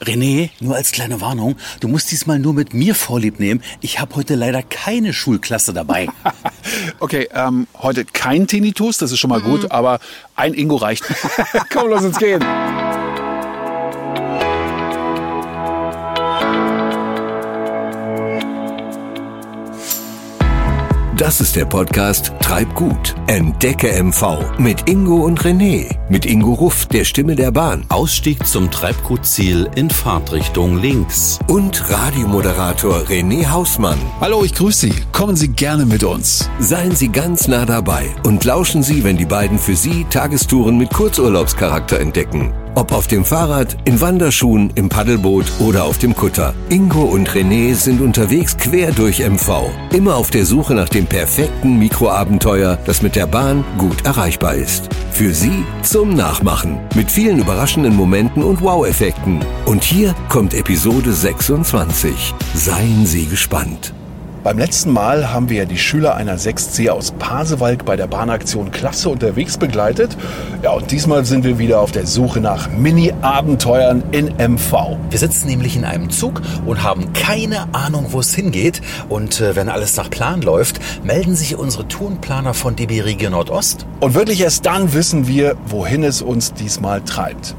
René, nur als kleine Warnung, du musst diesmal nur mit mir Vorlieb nehmen. Ich habe heute leider keine Schulklasse dabei. okay, ähm, heute kein Tinnitus, das ist schon mal gut, mhm. aber ein Ingo reicht. Komm, lass uns gehen. Das ist der Podcast Treib gut. Entdecke MV mit Ingo und René. Mit Ingo Ruff, der Stimme der Bahn. Ausstieg zum Treibgutziel in Fahrtrichtung links. Und Radiomoderator René Hausmann. Hallo, ich grüße Sie. Kommen Sie gerne mit uns. Seien Sie ganz nah dabei und lauschen Sie, wenn die beiden für Sie Tagestouren mit Kurzurlaubscharakter entdecken. Ob auf dem Fahrrad, in Wanderschuhen, im Paddelboot oder auf dem Kutter. Ingo und René sind unterwegs quer durch MV. Immer auf der Suche nach dem perfekten Mikroabenteuer, das mit der Bahn gut erreichbar ist. Für Sie zum Nachmachen. Mit vielen überraschenden Momenten und Wow-Effekten. Und hier kommt Episode 26. Seien Sie gespannt. Beim letzten Mal haben wir die Schüler einer 6C aus Pasewalk bei der Bahnaktion Klasse unterwegs begleitet. Ja, und diesmal sind wir wieder auf der Suche nach Mini-Abenteuern in MV. Wir sitzen nämlich in einem Zug und haben keine Ahnung, wo es hingeht. Und äh, wenn alles nach Plan läuft, melden sich unsere Tourenplaner von DB Region Nordost. Und wirklich erst dann wissen wir, wohin es uns diesmal treibt.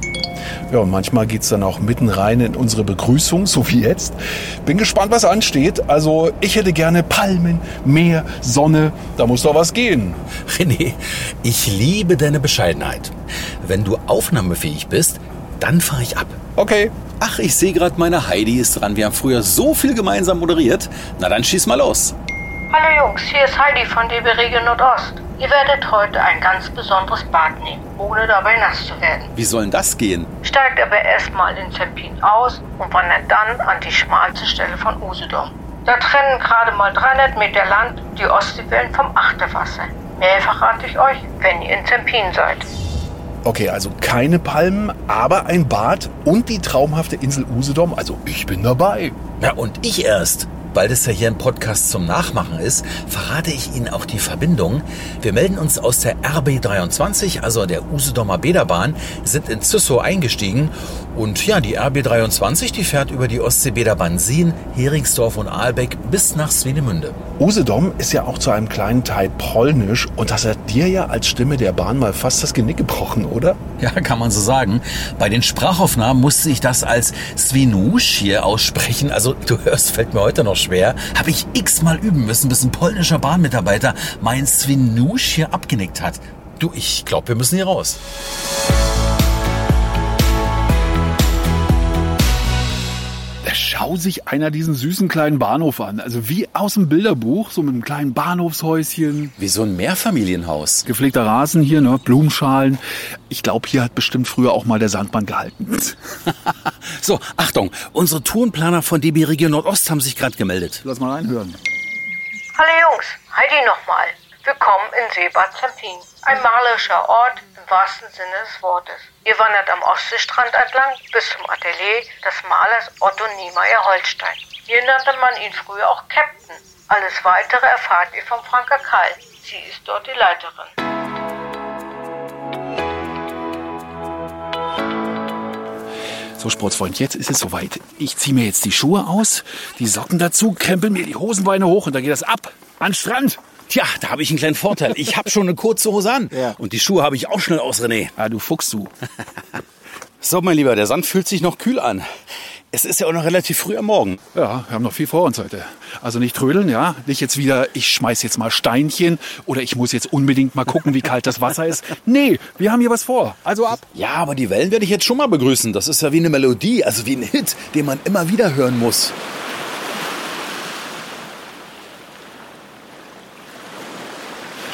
Ja, und manchmal geht es dann auch mitten rein in unsere Begrüßung, so wie jetzt. Bin gespannt, was ansteht. Also ich hätte gerne Palmen, Meer, Sonne. Da muss doch was gehen. René, ich liebe deine Bescheidenheit. Wenn du aufnahmefähig bist, dann fahre ich ab. Okay. Ach, ich sehe gerade, meine Heidi ist dran. Wir haben früher so viel gemeinsam moderiert. Na dann schieß mal los. Hallo Jungs, hier ist Heidi von DB Regio Nordost. Ihr werdet heute ein ganz besonderes Bad nehmen, ohne dabei nass zu werden. Wie soll denn das gehen? Steigt aber erstmal in Zempin aus und wandert dann an die schmalste Stelle von Usedom. Da trennen gerade mal 300 Meter Land die Ostseewellen vom Achterwasser. Mehr verrate ich euch, wenn ihr in Zempin seid. Okay, also keine Palmen, aber ein Bad und die traumhafte Insel Usedom. Also ich bin dabei. Ja, und ich erst. Weil das ja hier ein Podcast zum Nachmachen ist, verrate ich Ihnen auch die Verbindung. Wir melden uns aus der RB23, also der Usedomer Bäderbahn, sind in Züssow eingestiegen. Und ja, die RB23, die fährt über die Ostsee-Bäderbahn Sien, Heringsdorf und Aalbeck bis nach Swinemünde. Usedom ist ja auch zu einem kleinen Teil polnisch und das hat dir ja als Stimme der Bahn mal fast das Genick gebrochen, oder? Ja, kann man so sagen. Bei den Sprachaufnahmen musste ich das als Swinusch hier aussprechen. Also du hörst, fällt mir heute noch schwer. Habe ich x-mal üben müssen, bis ein polnischer Bahnmitarbeiter mein Swinusch hier abgenickt hat. Du, ich glaube, wir müssen hier raus. Schau sich einer diesen süßen kleinen Bahnhof an. Also wie aus dem Bilderbuch, so mit einem kleinen Bahnhofshäuschen. Wie so ein Mehrfamilienhaus. Gepflegter Rasen hier, ne? Blumenschalen. Ich glaube, hier hat bestimmt früher auch mal der Sandmann gehalten. so, Achtung, unsere Tourenplaner von DB Region Nordost haben sich gerade gemeldet. Lass mal reinhören. Hallo Jungs, Heidi nochmal. Willkommen in Seebad Zempin. Ein malerischer Ort wahrsten Sinne des Wortes. Ihr wandert am Ostseestrand entlang bis zum Atelier des Malers Otto Niemeyer Holstein. Hier nannte man ihn früher auch Captain. Alles weitere erfahrt ihr von Franka Kall. Sie ist dort die Leiterin. So, Sportsfreund, jetzt ist es soweit. Ich ziehe mir jetzt die Schuhe aus, die Socken dazu, krempel mir die Hosenbeine hoch und dann geht das ab. An Strand. Tja, da habe ich einen kleinen Vorteil. Ich habe schon eine kurze Hose an. Ja. Und die Schuhe habe ich auch schnell aus, René. Ah, du Fuchs, du. so, mein Lieber, der Sand fühlt sich noch kühl an. Es ist ja auch noch relativ früh am Morgen. Ja, wir haben noch viel vor uns heute. Also nicht trödeln, ja. Nicht jetzt wieder, ich schmeiß jetzt mal Steinchen oder ich muss jetzt unbedingt mal gucken, wie kalt das Wasser ist. Nee, wir haben hier was vor. Also ab. Ja, aber die Wellen werde ich jetzt schon mal begrüßen. Das ist ja wie eine Melodie, also wie ein Hit, den man immer wieder hören muss.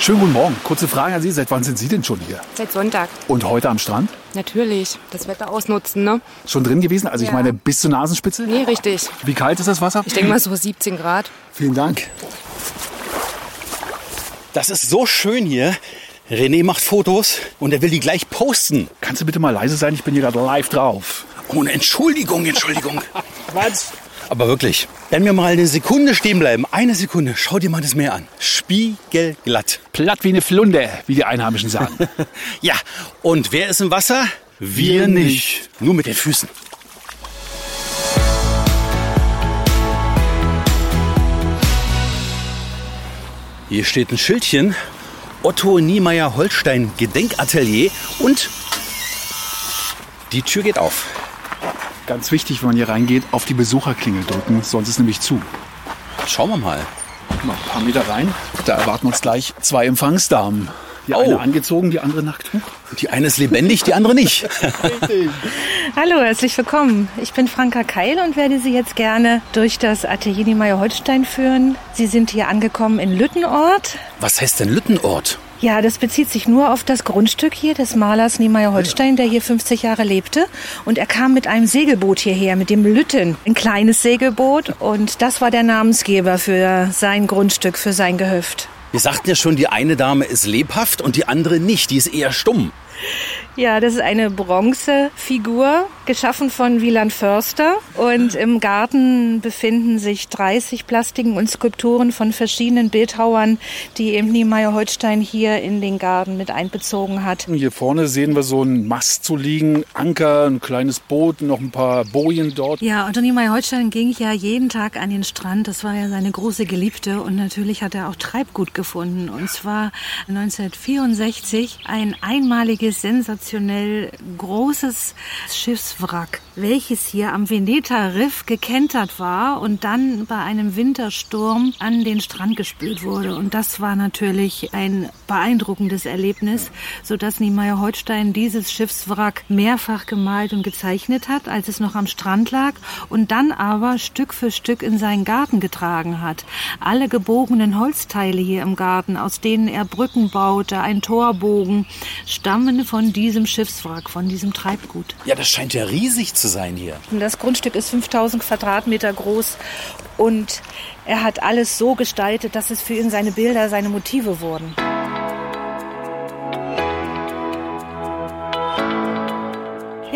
Schönen guten Morgen. Kurze Frage an Sie. Seit wann sind Sie denn schon hier? Seit Sonntag. Und heute am Strand? Natürlich. Das Wetter ausnutzen, ne? Schon drin gewesen? Also ja. ich meine bis zur Nasenspitze? Nee, richtig. Wie kalt ist das Wasser? Ich denke mal so 17 Grad. Vielen Dank. Das ist so schön hier. René macht Fotos und er will die gleich posten. Kannst du bitte mal leise sein? Ich bin hier gerade live drauf. Ohne Entschuldigung, Entschuldigung. Was? Aber wirklich. Wenn wir mal eine Sekunde stehen bleiben, eine Sekunde, schau dir mal das Meer an. Spiegelglatt. Platt wie eine Flunde, wie die Einheimischen sagen. ja, und wer ist im Wasser? Wir, Wir nicht. nicht. Nur mit den Füßen. Hier steht ein Schildchen. Otto Niemeyer Holstein Gedenkatelier und die Tür geht auf. Ganz wichtig, wenn man hier reingeht, auf die Besucherklingel drücken, sonst ist nämlich zu. Schauen wir mal. Noch ein paar Meter rein. Da erwarten uns gleich zwei Empfangsdamen. Die Oh. eine angezogen, die andere nackt. Die eine ist lebendig, die andere nicht. Hallo, herzlich willkommen. Ich bin Franka Keil und werde Sie jetzt gerne durch das Atelier Niemeyer Holstein führen. Sie sind hier angekommen in Lüttenort. Was heißt denn Lüttenort? Ja, das bezieht sich nur auf das Grundstück hier des Malers Niemeyer Holstein, der hier 50 Jahre lebte. Und er kam mit einem Segelboot hierher, mit dem Lütten. Ein kleines Segelboot. Und das war der Namensgeber für sein Grundstück, für sein Gehöft. Wir sagten ja schon, die eine Dame ist lebhaft und die andere nicht. Die ist eher stumm. Ja, das ist eine Bronzefigur, geschaffen von Wieland Förster. Und im Garten befinden sich 30 Plastiken und Skulpturen von verschiedenen Bildhauern, die eben Niemeyer Holstein hier in den Garten mit einbezogen hat. Hier vorne sehen wir so einen Mast zu liegen, Anker, ein kleines Boot, noch ein paar Bojen dort. Ja, Otto Niemeyer Holstein ging ja jeden Tag an den Strand. Das war ja seine große Geliebte. Und natürlich hat er auch Treibgut gefunden. Und zwar 1964 ein einmaliges, sensationell großes Schiffswrack, welches hier am Veneta-Riff gekentert war und dann bei einem Wintersturm an den Strand gespült wurde. Und das war natürlich ein beeindruckendes Erlebnis, sodass Niemeyer Holstein dieses Schiffswrack mehrfach gemalt und gezeichnet hat, als es noch am Strand lag und dann aber Stück für Stück in seinen Garten getragen hat. Alle gebogenen Holzteile hier im Garten, aus denen er Brücken baute, ein Torbogen, stammen von diesem Schiffswrack, von diesem Treibgut. Ja, das scheint ja riesig zu sein hier. Das Grundstück ist 5000 Quadratmeter groß und er hat alles so gestaltet, dass es für ihn seine Bilder, seine Motive wurden.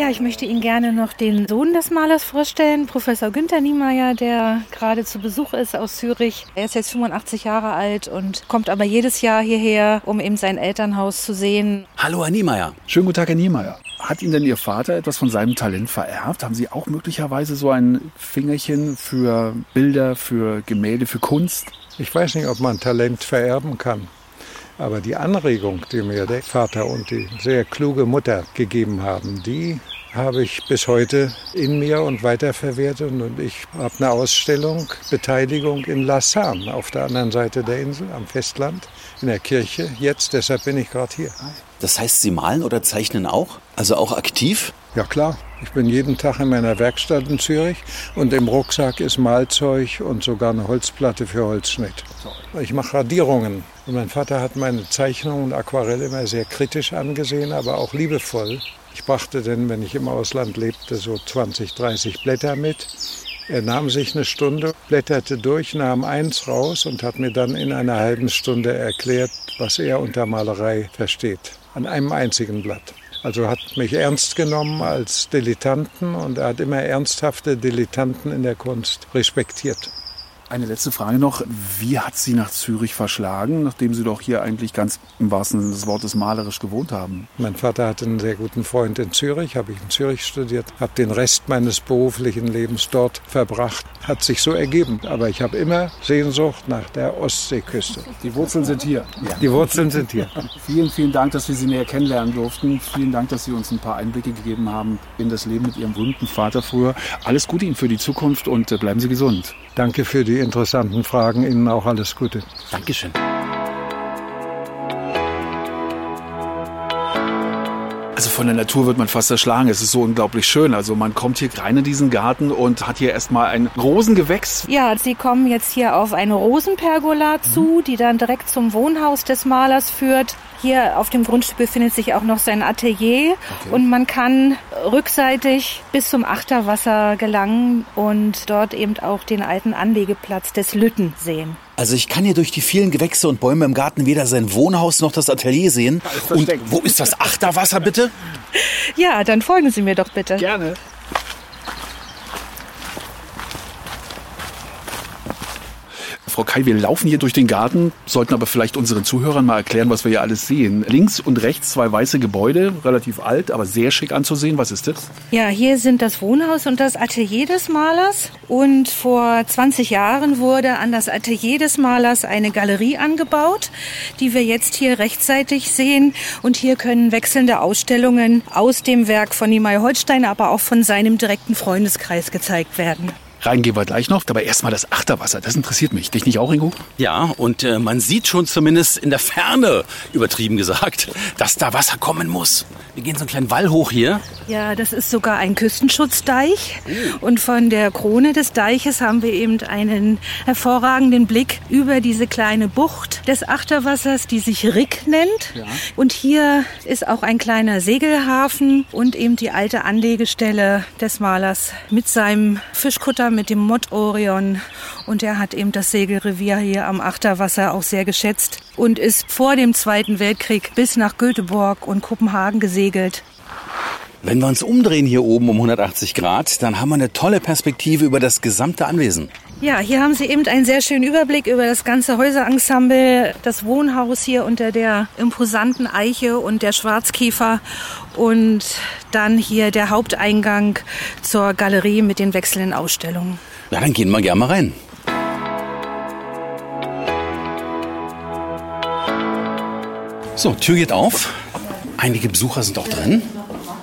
Ja, ich möchte Ihnen gerne noch den Sohn des Malers vorstellen, Professor Günther Niemeyer, der gerade zu Besuch ist aus Zürich. Er ist jetzt 85 Jahre alt und kommt aber jedes Jahr hierher, um eben sein Elternhaus zu sehen. Hallo, Herr Niemeyer. Schönen guten Tag, Herr Niemeyer. Hat Ihnen denn Ihr Vater etwas von seinem Talent vererbt? Haben Sie auch möglicherweise so ein Fingerchen für Bilder, für Gemälde, für Kunst? Ich weiß nicht, ob man Talent vererben kann. Aber die Anregung, die mir der Vater und die sehr kluge Mutter gegeben haben, die habe ich bis heute in mir und weiterverwertet. Und ich habe eine Ausstellung, Beteiligung in La Sarne auf der anderen Seite der Insel, am Festland, in der Kirche. Jetzt, deshalb bin ich gerade hier. Das heißt, Sie malen oder zeichnen auch? Also auch aktiv? Ja klar, ich bin jeden Tag in meiner Werkstatt in Zürich und im Rucksack ist Malzeug und sogar eine Holzplatte für Holzschnitt. Ich mache Radierungen und mein Vater hat meine Zeichnungen und Aquarelle immer sehr kritisch angesehen, aber auch liebevoll. Ich brachte denn, wenn ich im Ausland lebte, so 20, 30 Blätter mit. Er nahm sich eine Stunde, blätterte durch, nahm eins raus und hat mir dann in einer halben Stunde erklärt, was er unter Malerei versteht. An einem einzigen Blatt. Also hat mich ernst genommen als Dilettanten und er hat immer ernsthafte Dilettanten in der Kunst respektiert. Eine letzte Frage noch. Wie hat Sie nach Zürich verschlagen, nachdem Sie doch hier eigentlich ganz im wahrsten Sinne des Wortes malerisch gewohnt haben? Mein Vater hatte einen sehr guten Freund in Zürich, habe ich in Zürich studiert, habe den Rest meines beruflichen Lebens dort verbracht. Hat sich so ergeben. Aber ich habe immer Sehnsucht nach der Ostseeküste. Die Wurzeln sind hier. Die Wurzeln sind hier. Vielen, vielen Dank, dass wir Sie näher kennenlernen durften. Vielen Dank, dass Sie uns ein paar Einblicke gegeben haben in das Leben mit Ihrem berühmten Vater früher. Alles Gute Ihnen für die Zukunft und äh, bleiben Sie gesund. Danke für die interessanten Fragen. Ihnen auch alles Gute. Dankeschön. Also von der Natur wird man fast erschlagen. Es ist so unglaublich schön. Also man kommt hier rein in diesen Garten und hat hier erstmal ein Rosengewächs. Ja, Sie kommen jetzt hier auf eine Rosenpergola zu, die dann direkt zum Wohnhaus des Malers führt. Hier auf dem Grundstück befindet sich auch noch sein Atelier und man kann rückseitig bis zum Achterwasser gelangen und dort eben auch den alten Anlegeplatz des Lütten sehen. Also ich kann hier durch die vielen Gewächse und Bäume im Garten weder sein Wohnhaus noch das Atelier sehen. Und wo ist das Achterwasser bitte? Ja, dann folgen Sie mir doch bitte. Gerne. Frau Kai, wir laufen hier durch den Garten, sollten aber vielleicht unseren Zuhörern mal erklären, was wir hier alles sehen. Links und rechts zwei weiße Gebäude, relativ alt, aber sehr schick anzusehen. Was ist das? Ja, hier sind das Wohnhaus und das Atelier des Malers. Und vor 20 Jahren wurde an das Atelier des Malers eine Galerie angebaut, die wir jetzt hier rechtzeitig sehen. Und hier können wechselnde Ausstellungen aus dem Werk von Niemeyer Holstein, aber auch von seinem direkten Freundeskreis gezeigt werden. Rein gehen wir gleich noch, aber erstmal das Achterwasser. Das interessiert mich. Dich nicht auch, Ingo? Ja, und äh, man sieht schon zumindest in der Ferne, übertrieben gesagt, dass da Wasser kommen muss. Wir gehen so einen kleinen Wall hoch hier. Ja, das ist sogar ein Küstenschutzdeich. Und von der Krone des Deiches haben wir eben einen hervorragenden Blick über diese kleine Bucht des Achterwassers, die sich Rick nennt. Ja. Und hier ist auch ein kleiner Segelhafen und eben die alte Anlegestelle des Malers mit seinem Fischkutter, mit dem Mott Orion. Und er hat eben das Segelrevier hier am Achterwasser auch sehr geschätzt und ist vor dem Zweiten Weltkrieg bis nach Göteborg und Kopenhagen gesegelt. Wenn wir uns umdrehen hier oben um 180 Grad, dann haben wir eine tolle Perspektive über das gesamte Anwesen. Ja, hier haben Sie eben einen sehr schönen Überblick über das ganze Häuserensemble, das Wohnhaus hier unter der imposanten Eiche und der Schwarzkiefer und dann hier der Haupteingang zur Galerie mit den wechselnden Ausstellungen. Ja, dann gehen wir gerne mal rein. So, Tür geht auf. Einige Besucher sind auch drin.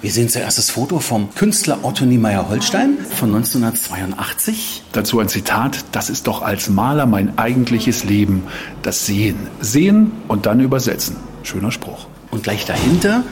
Wir sehen zuerst das Foto vom Künstler Otto Niemeyer Holstein von 1982. Dazu ein Zitat, das ist doch als Maler mein eigentliches Leben, das Sehen. Sehen und dann übersetzen. Schöner Spruch. Und gleich dahinter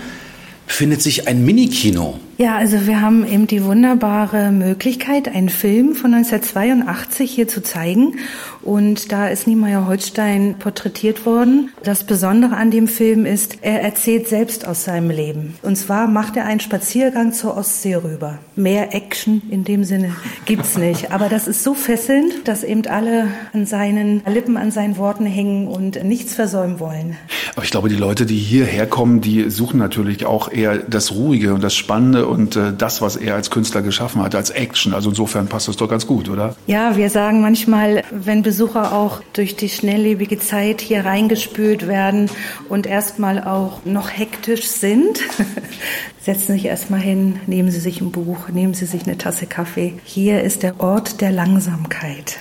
befindet sich ein Minikino. Ja, also wir haben eben die wunderbare Möglichkeit, einen Film von 1982 hier zu zeigen. Und da ist Niemeyer Holstein porträtiert worden. Das Besondere an dem Film ist, er erzählt selbst aus seinem Leben. Und zwar macht er einen Spaziergang zur Ostsee rüber. Mehr Action in dem Sinne gibt's nicht. Aber das ist so fesselnd, dass eben alle an seinen Lippen, an seinen Worten hängen und nichts versäumen wollen. Aber ich glaube, die Leute, die hierher kommen, die suchen natürlich auch eher das Ruhige und das Spannende und äh, das, was er als Künstler geschaffen hat, als Action. Also insofern passt das doch ganz gut, oder? Ja, wir sagen manchmal, wenn Besucher auch durch die schnelllebige Zeit hier reingespült werden und erstmal auch noch hektisch sind, setzen Sie sich erstmal hin, nehmen Sie sich ein Buch, nehmen Sie sich eine Tasse Kaffee. Hier ist der Ort der Langsamkeit.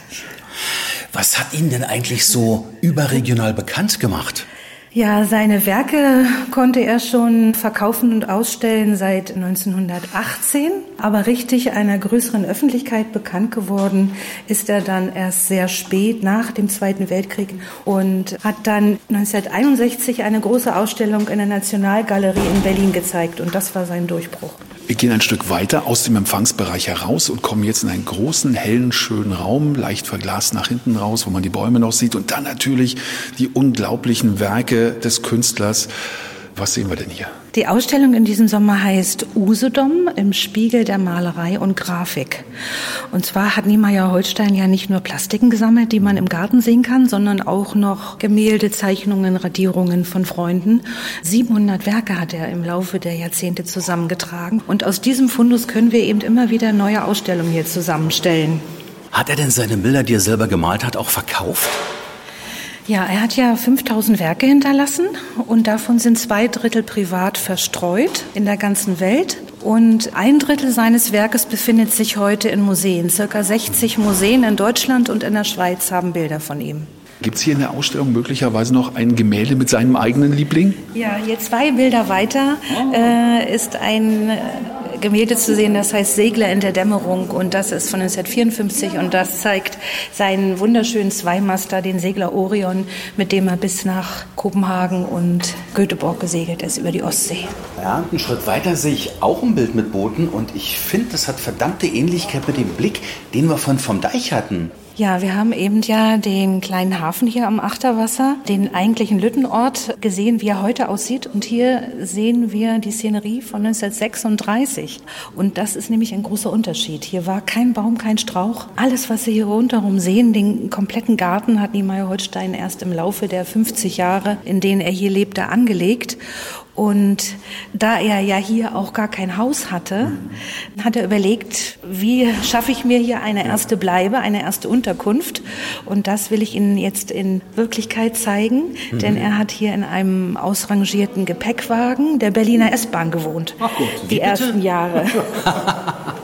Was hat ihn denn eigentlich so überregional bekannt gemacht? Ja, seine Werke konnte er schon verkaufen und ausstellen seit 1918. Aber richtig einer größeren Öffentlichkeit bekannt geworden ist er dann erst sehr spät nach dem Zweiten Weltkrieg und hat dann 1961 eine große Ausstellung in der Nationalgalerie in Berlin gezeigt. Und das war sein Durchbruch. Wir gehen ein Stück weiter aus dem Empfangsbereich heraus und kommen jetzt in einen großen, hellen, schönen Raum, leicht verglast nach hinten raus, wo man die Bäume noch sieht und dann natürlich die unglaublichen Werke des Künstlers. Was sehen wir denn hier? Die Ausstellung in diesem Sommer heißt Usedom im Spiegel der Malerei und Grafik. Und zwar hat Niemeyer Holstein ja nicht nur Plastiken gesammelt, die man im Garten sehen kann, sondern auch noch Gemälde, Zeichnungen, Radierungen von Freunden. 700 Werke hat er im Laufe der Jahrzehnte zusammengetragen. Und aus diesem Fundus können wir eben immer wieder neue Ausstellungen hier zusammenstellen. Hat er denn seine Bilder, die er selber gemalt hat, auch verkauft? Ja, er hat ja 5000 Werke hinterlassen und davon sind zwei Drittel privat verstreut in der ganzen Welt. Und ein Drittel seines Werkes befindet sich heute in Museen. Circa 60 Museen in Deutschland und in der Schweiz haben Bilder von ihm. Gibt es hier in der Ausstellung möglicherweise noch ein Gemälde mit seinem eigenen Liebling? Ja, hier zwei Bilder weiter äh, ist ein äh, Gemälde zu sehen, das heißt Segler in der Dämmerung und das ist von 1954 und das zeigt seinen wunderschönen Zweimaster, den Segler Orion, mit dem er bis nach Kopenhagen und Göteborg gesegelt ist über die Ostsee. Ja, einen Schritt weiter sehe ich auch ein Bild mit Booten und ich finde, das hat verdammte Ähnlichkeit mit dem Blick, den wir von vom Deich hatten. Ja, wir haben eben ja den kleinen Hafen hier am Achterwasser, den eigentlichen Lüttenort gesehen, wie er heute aussieht. Und hier sehen wir die Szenerie von 1936. Und das ist nämlich ein großer Unterschied. Hier war kein Baum, kein Strauch. Alles, was Sie hier rundherum sehen, den kompletten Garten hat Niemeyer Holstein erst im Laufe der 50 Jahre, in denen er hier lebte, angelegt. Und da er ja hier auch gar kein Haus hatte, hat er überlegt, wie schaffe ich mir hier eine erste Bleibe, eine erste Unterkunft. Und das will ich Ihnen jetzt in Wirklichkeit zeigen, mhm. denn er hat hier in einem ausrangierten Gepäckwagen der Berliner S-Bahn gewohnt. Ach gut, die ersten Jahre.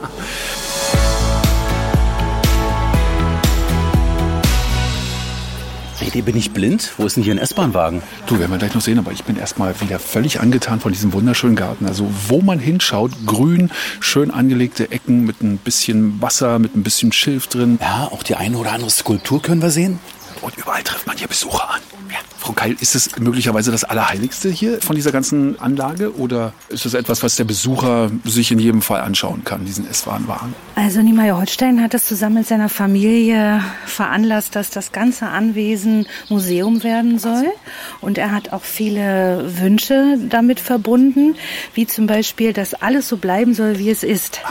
Redi, bin ich blind? Wo ist denn hier ein S-Bahn-Wagen? Du, werden wir gleich noch sehen, aber ich bin erstmal wieder völlig angetan von diesem wunderschönen Garten. Also wo man hinschaut, grün, schön angelegte Ecken mit ein bisschen Wasser, mit ein bisschen Schilf drin. Ja, auch die eine oder andere Skulptur können wir sehen. Und überall trifft man hier Besucher an. Ja. Frau Keil, ist es möglicherweise das Allerheiligste hier von dieser ganzen Anlage oder ist es etwas, was der Besucher sich in jedem Fall anschauen kann, diesen S-Bahn-Wagen? Also Niemeyer Holstein hat es zusammen mit seiner Familie veranlasst, dass das ganze Anwesen Museum werden soll. Und er hat auch viele Wünsche damit verbunden, wie zum Beispiel, dass alles so bleiben soll, wie es ist.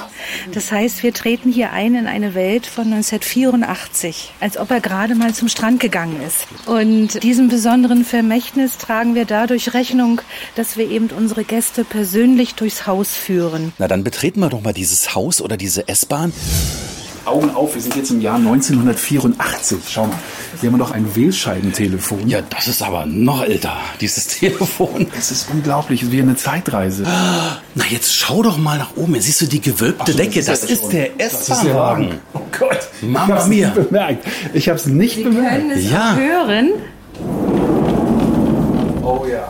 Das heißt, wir treten hier ein in eine Welt von 1984, als ob er gerade mal zum Strand gegangen ist. Und diesem besonderen Vermächtnis tragen wir dadurch Rechnung, dass wir eben unsere Gäste persönlich durchs Haus führen. Na, dann betreten wir doch mal dieses Haus oder diese S-Bahn. Augen auf, wir sind jetzt im Jahr 1984. Schau mal, hier haben wir noch ein Wählscheibentelefon. Ja, das ist aber noch älter, dieses Telefon. Es ist unglaublich, es ist wie eine Zeitreise. Na, jetzt schau doch mal nach oben. Siehst du die gewölbte so, Decke. Das, das ist, ist der S-Bahn-Wagen. Oh Gott, Mama mia. bemerkt. Ich habe es nicht Sie bemerkt. können es ja. hören. Oh ja.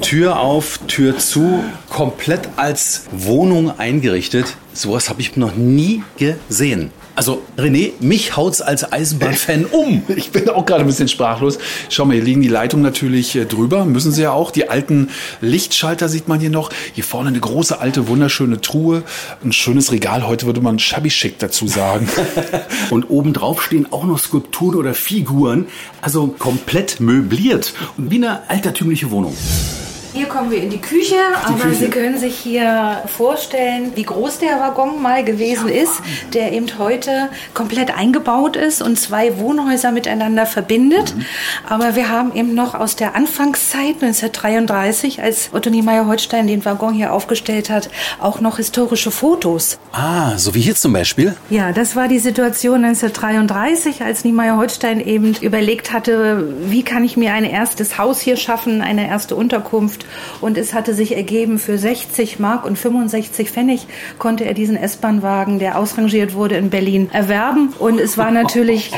Tür auf, Tür zu, komplett als Wohnung eingerichtet. Sowas habe ich noch nie gesehen. Also René, mich haut's als Eisenbahnfan um. Ich bin auch gerade ein bisschen sprachlos. Schau mal, hier liegen die Leitungen natürlich äh, drüber, müssen sie ja auch. Die alten Lichtschalter sieht man hier noch. Hier vorne eine große, alte, wunderschöne Truhe. Ein schönes Regal, heute würde man shabby schick dazu sagen. Und obendrauf stehen auch noch Skulpturen oder Figuren. Also komplett möbliert und wie eine altertümliche Wohnung. Hier kommen wir in die Küche, die aber Küche. Sie können sich hier vorstellen, wie groß der Waggon mal gewesen ja. ist, der eben heute komplett eingebaut ist und zwei Wohnhäuser miteinander verbindet. Mhm. Aber wir haben eben noch aus der Anfangszeit 1933, als Otto Niemeyer-Holstein den Waggon hier aufgestellt hat, auch noch historische Fotos. Ah, so wie hier zum Beispiel? Ja, das war die Situation 1933, als Niemeyer-Holstein eben überlegt hatte, wie kann ich mir ein erstes Haus hier schaffen, eine erste Unterkunft und es hatte sich ergeben, für 60 Mark und 65 Pfennig konnte er diesen S-Bahn-Wagen, der ausrangiert wurde in Berlin, erwerben. Und es war natürlich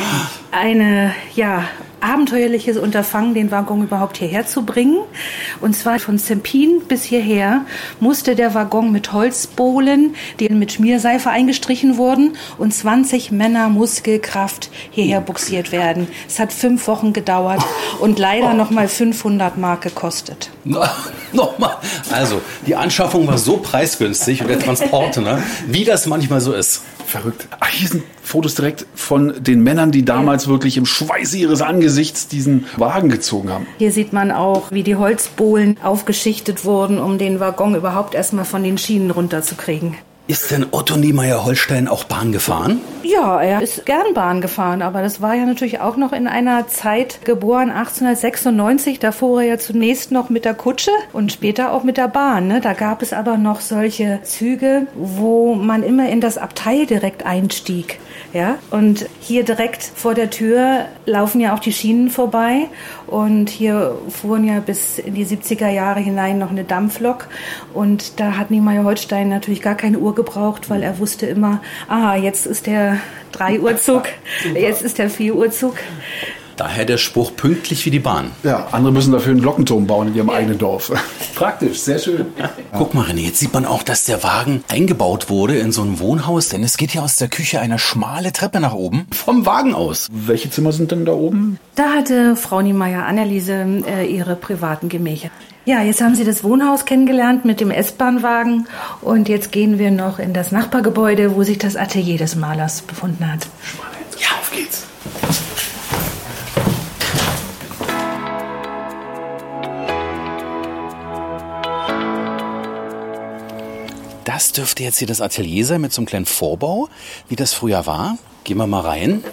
eine, ja, abenteuerliches Unterfangen, den Waggon überhaupt hierher zu bringen. Und zwar von Zempin bis hierher musste der Waggon mit Holzbohlen, die mit Schmierseife eingestrichen wurden, und 20 Männer Muskelkraft hierher buxiert werden. Es hat fünf Wochen gedauert und leider nochmal 500 Mark gekostet. nochmal. Also, die Anschaffung war so preisgünstig und der Transport, ne? wie das manchmal so ist. Verrückt. Ach, hier sind Fotos direkt von den Männern, die damals wirklich im Schweiße ihres Angesichts diesen Wagen gezogen haben. Hier sieht man auch, wie die Holzbohlen aufgeschichtet wurden, um den Waggon überhaupt erstmal von den Schienen runterzukriegen. Ist denn Otto Niemeyer-Holstein auch Bahn gefahren? Ja, er ist gern Bahn gefahren, aber das war ja natürlich auch noch in einer Zeit geboren, 1896. Da fuhr er ja zunächst noch mit der Kutsche und später auch mit der Bahn. Ne? Da gab es aber noch solche Züge, wo man immer in das Abteil direkt einstieg. Ja? Und hier direkt vor der Tür laufen ja auch die Schienen vorbei. Und hier fuhren ja bis in die 70er Jahre hinein noch eine Dampflok. Und da hat Niemeyer Holstein natürlich gar keine Uhr gebraucht, weil er wusste immer, aha, jetzt ist der 3 Uhr Zug, jetzt ist der 4 Uhr Zug. Daher der Spruch pünktlich wie die Bahn. Ja, andere müssen dafür einen Glockenturm bauen in ihrem eigenen Dorf. Praktisch, sehr schön. Ja. Guck mal, René, jetzt sieht man auch, dass der Wagen eingebaut wurde in so ein Wohnhaus, denn es geht ja aus der Küche eine schmale Treppe nach oben vom Wagen aus. Welche Zimmer sind denn da oben? Da hatte Frau Niemeyer Anneliese äh, ihre privaten Gemächer. Ja, jetzt haben Sie das Wohnhaus kennengelernt mit dem S-Bahn-Wagen und jetzt gehen wir noch in das Nachbargebäude, wo sich das Atelier des Malers befunden hat. Ja, auf geht's. Das dürfte jetzt hier das Atelier sein mit so einem kleinen Vorbau, wie das früher war. Gehen wir mal rein.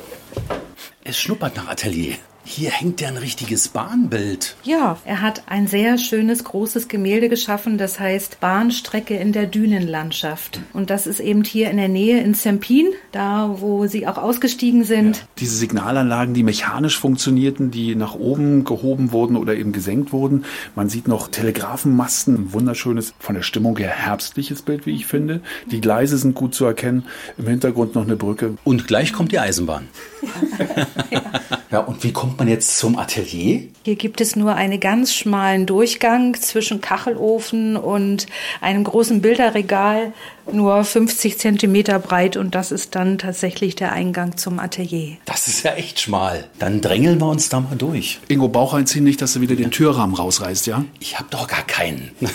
Es schnuppert nach Atelier. Hier hängt ja ein richtiges Bahnbild. Ja, er hat ein sehr schönes, großes Gemälde geschaffen, das heißt Bahnstrecke in der Dünenlandschaft. Und das ist eben hier in der Nähe in Zempin, da wo sie auch ausgestiegen sind. Diese Signalanlagen, die mechanisch funktionierten, die nach oben gehoben wurden oder eben gesenkt wurden. Man sieht noch Telegrafenmasten, ein wunderschönes, von der Stimmung her herbstliches Bild, wie ich finde. Die Gleise sind gut zu erkennen. Im Hintergrund noch eine Brücke. Und gleich kommt die Eisenbahn. ja, und wie kommt man jetzt zum Atelier? Hier gibt es nur einen ganz schmalen Durchgang zwischen Kachelofen und einem großen Bilderregal, nur 50 Zentimeter breit und das ist dann tatsächlich der Eingang zum Atelier. Das ist ja echt schmal. Dann drängeln wir uns da mal durch. Ingo, Bauch einziehen nicht, dass du wieder den Türrahmen rausreißt, ja? Ich hab doch gar keinen.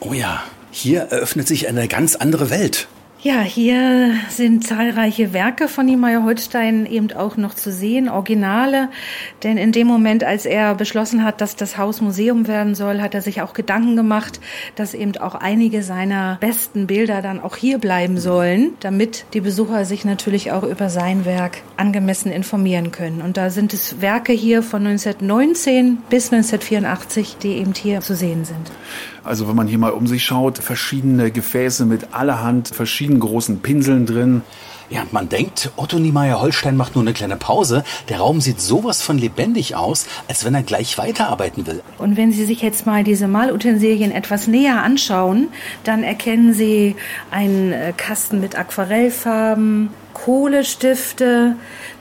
oh ja, hier eröffnet sich eine ganz andere Welt. Ja, hier sind zahlreiche Werke von Niemeyer Holstein eben auch noch zu sehen, Originale. Denn in dem Moment, als er beschlossen hat, dass das Haus Museum werden soll, hat er sich auch Gedanken gemacht, dass eben auch einige seiner besten Bilder dann auch hier bleiben sollen, damit die Besucher sich natürlich auch über sein Werk angemessen informieren können. Und da sind es Werke hier von 1919 bis 1984, die eben hier zu sehen sind. Also wenn man hier mal um sich schaut, verschiedene Gefäße mit allerhand verschiedenen großen Pinseln drin. Ja, man denkt, Otto Niemeyer Holstein macht nur eine kleine Pause. Der Raum sieht sowas von lebendig aus, als wenn er gleich weiterarbeiten will. Und wenn Sie sich jetzt mal diese Malutensilien etwas näher anschauen, dann erkennen Sie einen äh, Kasten mit Aquarellfarben, Kohlestifte,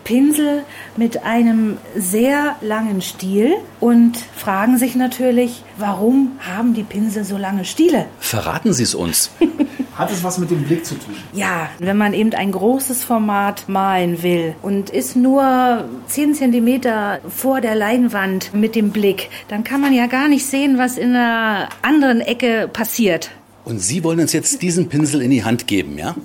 Pinsel mit einem sehr langen Stiel und fragen sich natürlich, warum haben die Pinsel so lange Stiele? Verraten Sie es uns. Hat es was mit dem Blick zu tun? Ja, wenn man eben ein großes Format malen will und ist nur 10 Zentimeter vor der Leinwand mit dem Blick, dann kann man ja gar nicht sehen, was in der anderen Ecke passiert. Und Sie wollen uns jetzt diesen Pinsel in die Hand geben, ja?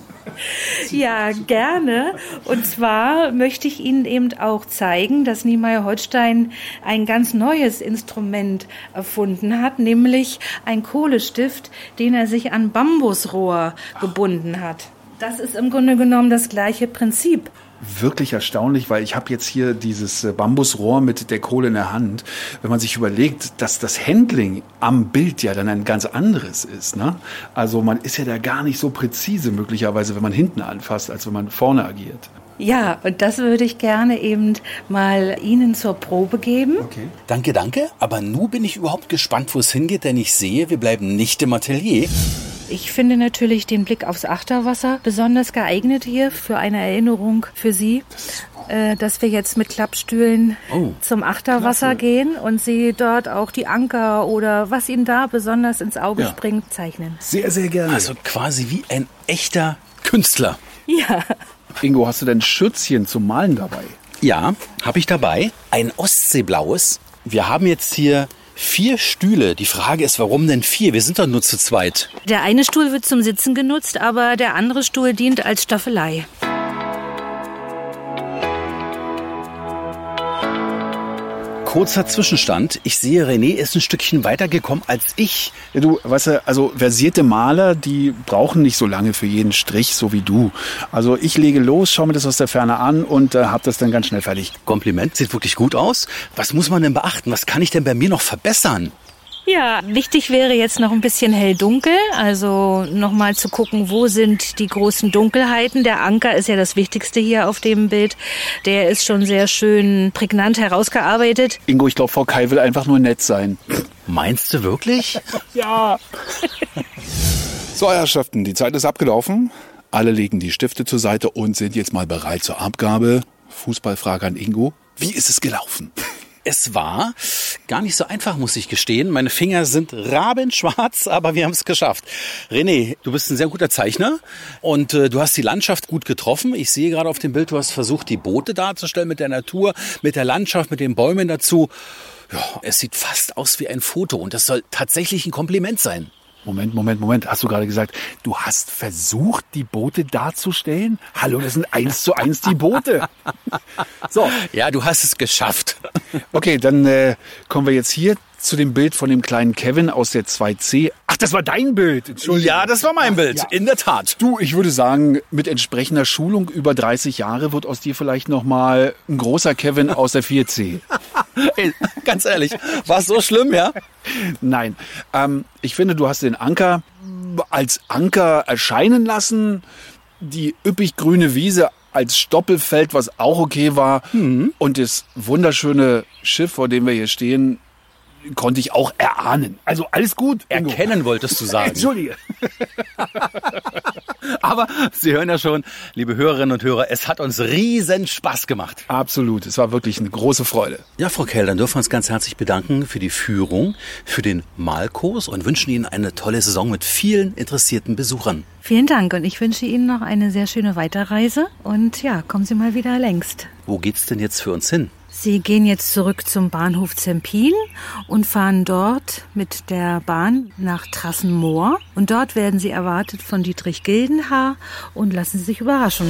Ja, gerne. Und zwar möchte ich Ihnen eben auch zeigen, dass Niemeyer Holstein ein ganz neues Instrument erfunden hat, nämlich ein Kohlestift, den er sich an Bambusrohr gebunden hat. Das ist im Grunde genommen das gleiche Prinzip wirklich erstaunlich, weil ich habe jetzt hier dieses äh, Bambusrohr mit der Kohle in der Hand. Wenn man sich überlegt, dass das Handling am Bild ja dann ein ganz anderes ist. Ne? Also man ist ja da gar nicht so präzise möglicherweise, wenn man hinten anfasst, als wenn man vorne agiert. Ja, und das würde ich gerne eben mal Ihnen zur Probe geben. Okay. Danke, danke. Aber nun bin ich überhaupt gespannt, wo es hingeht, denn ich sehe, wir bleiben nicht im Atelier. Ich finde natürlich den Blick aufs Achterwasser besonders geeignet hier für eine Erinnerung für Sie, äh, dass wir jetzt mit Klappstühlen Oh, zum Achterwasser klasse. gehen und Sie dort auch die Anker oder was Ihnen da besonders ins Auge Ja. springt, zeichnen. Sehr, sehr gerne. Also quasi wie ein echter Künstler. Ja. Ingo, hast du denn Schürzchen zum Malen dabei? Ja, habe ich dabei. Ein Ostseeblaues. Wir haben jetzt hier vier Stühle. Die Frage ist, warum denn vier? Wir sind doch nur zu zweit. Der eine Stuhl wird zum Sitzen genutzt, aber der andere Stuhl dient als Staffelei. Kurzer Zwischenstand. Ich sehe, René ist ein Stückchen weitergekommen als ich. Ja, du, weißt du, also versierte Maler, die brauchen nicht so lange für jeden Strich, so wie du. Also ich lege los, schaue mir das aus der Ferne an und äh, hab das dann ganz schnell fertig. Kompliment, sieht wirklich gut aus. Was muss man denn beachten? Was kann ich denn bei mir noch verbessern? Ja, wichtig wäre jetzt noch ein bisschen hell-dunkel, also nochmal zu gucken, wo sind die großen Dunkelheiten. Der Anker ist ja das Wichtigste hier auf dem Bild. Der ist schon sehr schön prägnant herausgearbeitet. Ingo, ich glaube, Frau Kai will einfach nur nett sein. Meinst du wirklich? Ja. so, Herrschaften, die Zeit ist abgelaufen. Alle legen die Stifte zur Seite und sind jetzt mal bereit zur Abgabe. Fußballfrage an Ingo. Wie ist es gelaufen? Es war gar nicht so einfach, muss ich gestehen. Meine Finger sind rabenschwarz, aber wir haben es geschafft. René, du bist ein sehr guter Zeichner und äh, du hast die Landschaft gut getroffen. Ich sehe gerade auf dem Bild, du hast versucht, die Boote darzustellen mit der Natur, mit der Landschaft, mit den Bäumen dazu. Ja, es sieht fast aus wie ein Foto und das soll tatsächlich ein Kompliment sein. Moment, Moment, Moment. Hast du gerade gesagt, du hast versucht, die Boote darzustellen? Hallo, das sind eins zu eins die Boote. So, Ja, du hast es geschafft. okay, dann äh, kommen wir jetzt hier zu dem Bild von dem kleinen Kevin aus der 2C. Ach, das war dein Bild. Entschuldigung. Ja, das war mein Bild. Ja. In der Tat. Du, ich würde sagen, mit entsprechender Schulung über 30 Jahre wird aus dir vielleicht noch mal ein großer Kevin aus der 4C. Ey, ganz ehrlich, war es so schlimm, ja? Nein, ähm, ich finde, du hast den Anker als Anker erscheinen lassen. Die üppig grüne Wiese als Stoppelfeld, was auch okay war. Und das wunderschöne Schiff, vor dem wir hier stehen, konnte ich auch erahnen. Also alles gut. Ingo. Erkennen wolltest du sagen. Entschuldige. Aber Sie hören ja schon, liebe Hörerinnen und Hörer, es hat uns riesen Spaß gemacht. Absolut. Es war wirklich eine große Freude. Ja, Frau Kell, dann dürfen wir uns ganz herzlich bedanken für die Führung, für den Malkurs und wünschen Ihnen eine tolle Saison mit vielen interessierten Besuchern. Vielen Dank und ich wünsche Ihnen noch eine sehr schöne Weiterreise und ja, kommen Sie mal wieder längst. Wo geht's denn jetzt für uns hin? Sie gehen jetzt zurück zum Bahnhof Zempin und fahren dort mit der Bahn nach Trassenmoor. Und dort werden Sie erwartet von Dietrich Gildenhaar und lassen Sie sich überraschen.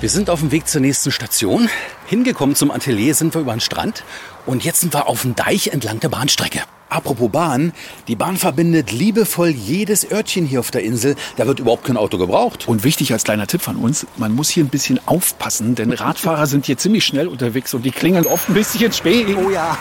Wir sind auf dem Weg zur nächsten Station. Hingekommen zum Atelier sind wir über den Strand und jetzt sind wir auf dem Deich entlang der Bahnstrecke. Apropos Bahn, die Bahn verbindet liebevoll jedes Örtchen hier auf der Insel. Da wird überhaupt kein Auto gebraucht. Und wichtig als kleiner Tipp von uns, man muss hier ein bisschen aufpassen, denn Radfahrer sind hier ziemlich schnell unterwegs und die klingeln oft ein bisschen spät. Oh ja.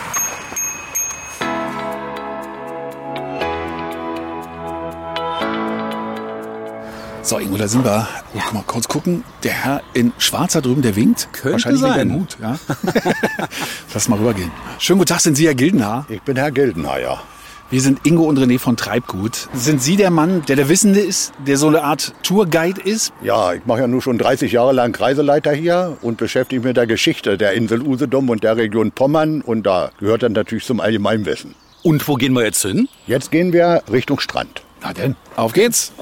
So, Ingo, da sind wir. Mal kurz gucken. Der Herr in Schwarzer drüben, der winkt. Könnte Wahrscheinlich wegen sein. der Mut. Ja? Lass mal rübergehen. Schönen guten Tag, sind Sie Herr Gildenhaar? Ich bin Herr Gildenhayer. Wir sind Ingo und René von Treibgut. Sind Sie der Mann, der der Wissende ist, der so eine Art Tourguide ist? Ja, ich mache ja nur schon 30 Jahre lang Reiseleiter hier und beschäftige mich mit der Geschichte der Insel Usedom und der Region Pommern und da gehört dann natürlich zum Allgemeinwissen. Und wo gehen wir jetzt hin? Jetzt gehen wir Richtung Strand. Na denn, auf geht's.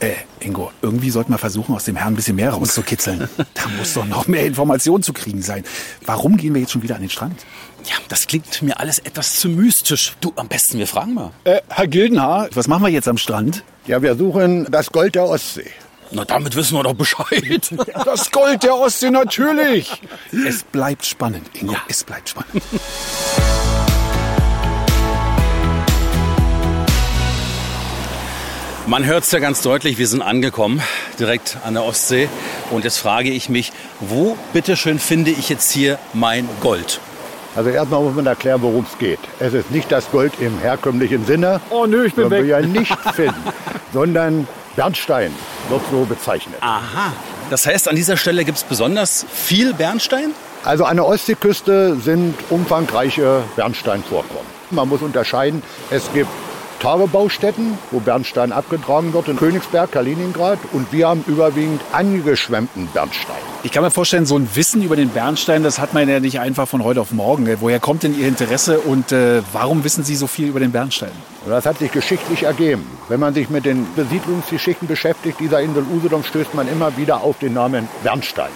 Äh, Ingo, irgendwie sollten wir versuchen, aus dem Herrn ein bisschen mehr rauszukitzeln. da muss doch noch mehr Information zu kriegen sein. Warum gehen wir jetzt schon wieder an den Strand? Ja, das klingt mir alles etwas zu mystisch. Du, am besten wir fragen mal. Äh, Herr Gildenhaar, was machen wir jetzt am Strand? Ja, wir suchen das Gold der Ostsee. Na, damit wissen wir doch Bescheid. Das Gold der Ostsee, natürlich. Es bleibt spannend, Ingo. Ja. Es bleibt spannend. Man hört es ja ganz deutlich, wir sind angekommen, direkt an der Ostsee. Und jetzt frage ich mich, wo bitteschön finde ich jetzt hier mein Gold? Also erstmal muss man erklären, worum es geht. Es ist nicht das Gold im herkömmlichen Sinne. Oh, nö, ich bin das wir weg. ja nicht finden, sondern Bernstein wird so bezeichnet. Aha. Das heißt, an dieser Stelle gibt es besonders viel Bernstein? Also an der Ostseeküste sind umfangreiche Bernsteinvorkommen. Man muss unterscheiden, es gibt Tagebaustätten, wo Bernstein abgetragen wird, in Königsberg, Kaliningrad. Und wir haben überwiegend angeschwemmten Bernstein. Ich kann mir vorstellen, so ein Wissen über den Bernstein, das hat man ja nicht einfach von heute auf morgen. Woher kommt denn Ihr Interesse und äh, warum wissen Sie so viel über den Bernstein? Und das hat sich geschichtlich ergeben. Wenn man sich mit den Besiedlungsgeschichten beschäftigt, dieser Insel Usedom, stößt man immer wieder auf den Namen Bernstein.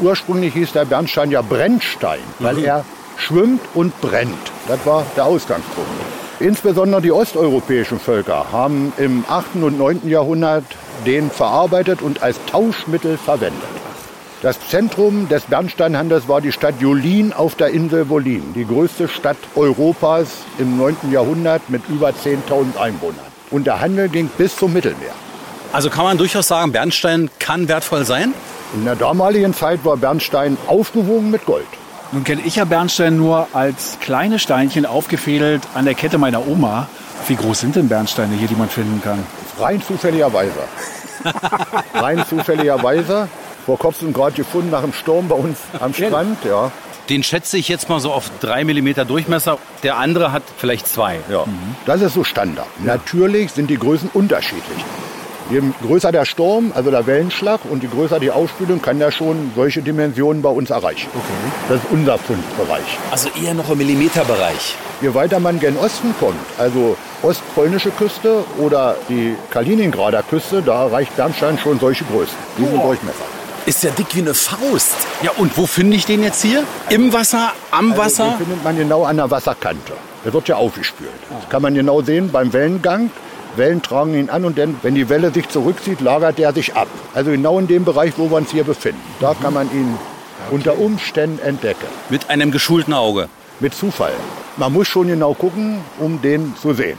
Ursprünglich hieß der Bernstein ja Brennstein, weil er schwimmt und brennt. Das war der Ausgangspunkt. Insbesondere die osteuropäischen Völker haben im 8. und 9. Jahrhundert den verarbeitet und als Tauschmittel verwendet. Das Zentrum des Bernsteinhandels war die Stadt Julin auf der Insel Wolin, die größte Stadt Europas im 9. Jahrhundert mit über 10.000 Einwohnern. Und der Handel ging bis zum Mittelmeer. Also kann man durchaus sagen, Bernstein kann wertvoll sein? In der damaligen Zeit war Bernstein aufgewogen mit Gold. Nun kenne ich ja Bernstein nur als kleine Steinchen aufgefädelt an der Kette meiner Oma. Wie groß sind denn Bernsteine hier, die man finden kann? Rein zufälligerweise. Rein zufälligerweise. Vor kurzem gerade gefunden nach dem Sturm bei uns am Strand. Ja. Den schätze ich jetzt mal so auf drei Millimeter Durchmesser. Der andere hat vielleicht zwei. Ja. Das ist so Standard. Natürlich sind die Größen unterschiedlich. Je größer der Sturm, also der Wellenschlag, und je größer die Ausspülung, kann der schon solche Dimensionen bei uns erreichen. Das ist unser Fundbereich. Also eher noch im Millimeterbereich. Je weiter man gen Osten kommt, also ostpolnische Küste oder die Kaliningrader Küste, da erreicht Bernstein schon solche Größen, diesen Durchmesser. Ist ja dick wie eine Faust. Ja, und wo finde ich den jetzt hier? Im Wasser, am Also, Wasser? den findet man genau an der Wasserkante. Der wird ja aufgespült. Das kann man genau sehen beim Wellengang. Wellen tragen ihn an und dann, wenn die Welle sich zurückzieht, lagert er sich ab. Also genau in dem Bereich, wo wir uns hier befinden. Da kann man ihn unter Umständen entdecke. Mit einem geschulten Auge. Mit Zufall. Man muss schon genau gucken, um den zu sehen.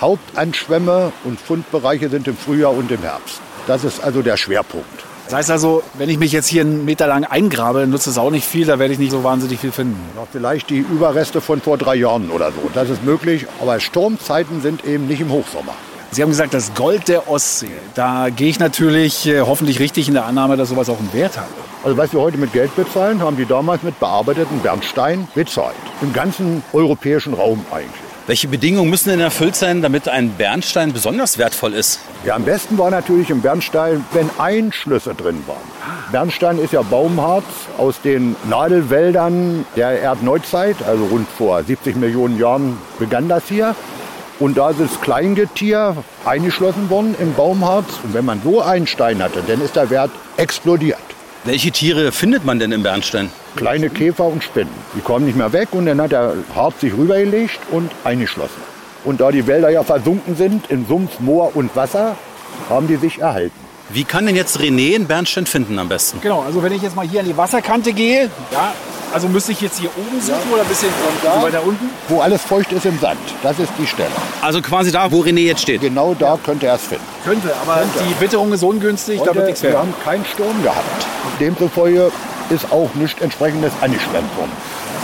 Hauptanschwämme und Fundbereiche sind im Frühjahr und im Herbst. Das ist also der Schwerpunkt. Das heißt also, wenn ich mich jetzt hier einen Meter lang eingrabe, nutzt es auch nicht viel, da werde ich nicht so wahnsinnig viel finden. Ja, vielleicht die Überreste von vor drei Jahren oder so. Das ist möglich, aber Sturmzeiten sind eben nicht im Hochsommer. Sie haben gesagt, das Gold der Ostsee. Da gehe ich natürlich äh, hoffentlich richtig in der Annahme, dass sowas auch einen Wert hat. Also was wir heute mit Geld bezahlen, haben die damals mit bearbeiteten Bernstein bezahlt. Im ganzen europäischen Raum eigentlich. Welche Bedingungen müssen denn erfüllt sein, damit ein Bernstein besonders wertvoll ist? Ja, am besten war natürlich im Bernstein, wenn Einschlüsse drin waren. Bernstein ist ja Baumharz aus den Nadelwäldern der Erdneuzeit, also rund vor 70 Millionen Jahren begann das hier. Und da ist das Kleingetier eingeschlossen worden im Baumharz. Und wenn man so einen Stein hatte, dann ist der Wert explodiert. Welche Tiere findet man denn im Bernstein? Kleine Käfer und Spinnen. Die kommen nicht mehr weg und dann hat der Harz sich rübergelegt und eingeschlossen. Und da die Wälder ja versunken sind in Sumpf, Moor und Wasser, haben die sich erhalten. Wie kann denn jetzt René einen Bernstein finden am besten? Genau, also wenn ich jetzt mal hier an die Wasserkante gehe, ja, also müsste ich jetzt hier oben suchen oder ein bisschen da? weiter unten? Wo alles feucht ist im Sand. Das ist die Stelle. Also quasi da, wo René jetzt steht. Genau da könnte er es finden. Könnte, aber die Witterung ist ungünstig, da wird Heute, nichts wir werden. haben keinen Sturm gehabt. Demzufolge ist auch nichts entsprechendes angeschwemmt worden.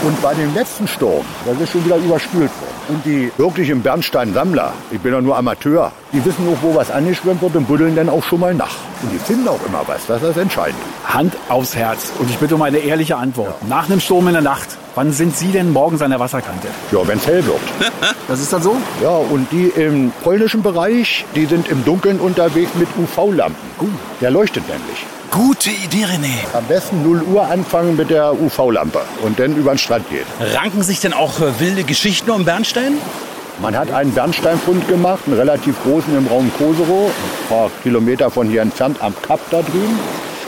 Und bei dem letzten Sturm, das ist schon wieder überspült worden. Und die wirklichen Bernstein-Sammler, ich bin ja nur Amateur, die wissen auch, wo was angeschwemmt wird und buddeln dann auch schon mal nach. Und die finden auch immer was, das ist das Entscheidende. Hand aufs Herz. Und ich bitte um eine ehrliche Antwort. Nach einem Sturm in der Nacht, wann sind Sie denn morgens an der Wasserkante? Ja, wenn es hell wird. Das ist dann so? Ja, und die im polnischen Bereich, die sind im Dunkeln unterwegs mit UV-Lampen. Der leuchtet nämlich. Gute Idee, René. Am besten 0 Uhr anfangen mit der UV-Lampe und dann über den Strand gehen. Ranken sich denn auch äh, wilde Geschichten um Bernstein? Man hat einen Bernsteinfund gemacht, einen relativ großen im Raum Koserow, ein paar Kilometer von hier entfernt am Kap da drüben.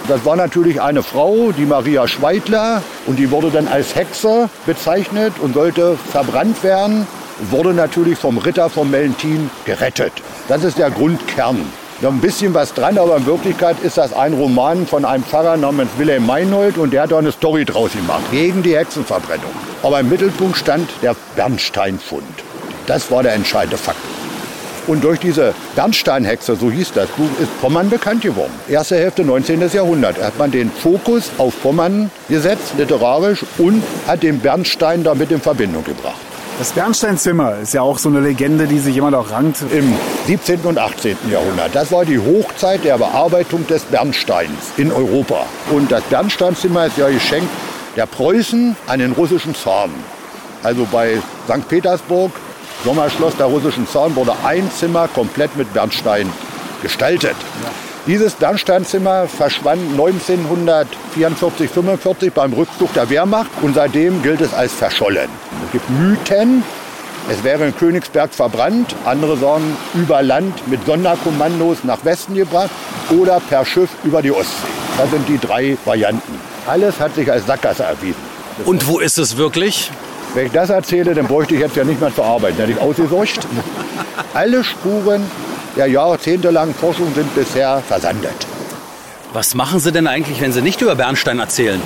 Das war natürlich eine Frau, die Maria Schweidler, und die wurde dann als Hexe bezeichnet und sollte verbrannt werden, wurde natürlich vom Ritter vom Mellentin gerettet. Das ist der Grundkern. Da ein bisschen was dran, aber in Wirklichkeit ist das ein Roman von einem Pfarrer namens Wilhelm Meinhold und der hat da eine Story draus gemacht, gegen die Hexenverbrennung. Aber im Mittelpunkt stand der Bernsteinfund. Das war der entscheidende Fakt. Und durch diese Bernsteinhexe, so hieß das Buch, ist Pommern bekannt geworden. Erste Hälfte 19. Jahrhundert hat man den Fokus auf Pommern gesetzt, literarisch, und hat den Bernstein damit in Verbindung gebracht. Das Bernsteinzimmer ist ja auch so eine Legende, die sich jemand auch rankt. Im 17. und 18. Jahrhundert. Das war die Hochzeit der Bearbeitung des Bernsteins in Europa. Und das Bernsteinzimmer ist ja geschenkt der Preußen an den russischen Zaren. Also bei St. Petersburg, Sommerschloss der russischen Zaren, wurde ein Zimmer komplett mit Bernstein gestaltet. Dieses Bernsteinzimmer verschwand 1944, 45 beim Rückzug der Wehrmacht und seitdem gilt es als verschollen. Es gibt Mythen, es wäre in Königsberg verbrannt, andere sagen über Land mit Sonderkommandos nach Westen gebracht oder per Schiff über die Ostsee. Das sind die drei Varianten. Alles hat sich als Sackgasse erwiesen. Und wo ist es wirklich? Wenn ich das erzähle, dann bräuchte ich jetzt ja nicht mehr zu arbeiten. Hätte ich ausgesorgt. Alle Spuren der jahrzehntelangen Forschung sind bisher versandet. Was machen Sie denn eigentlich, wenn Sie nicht über Bernstein erzählen?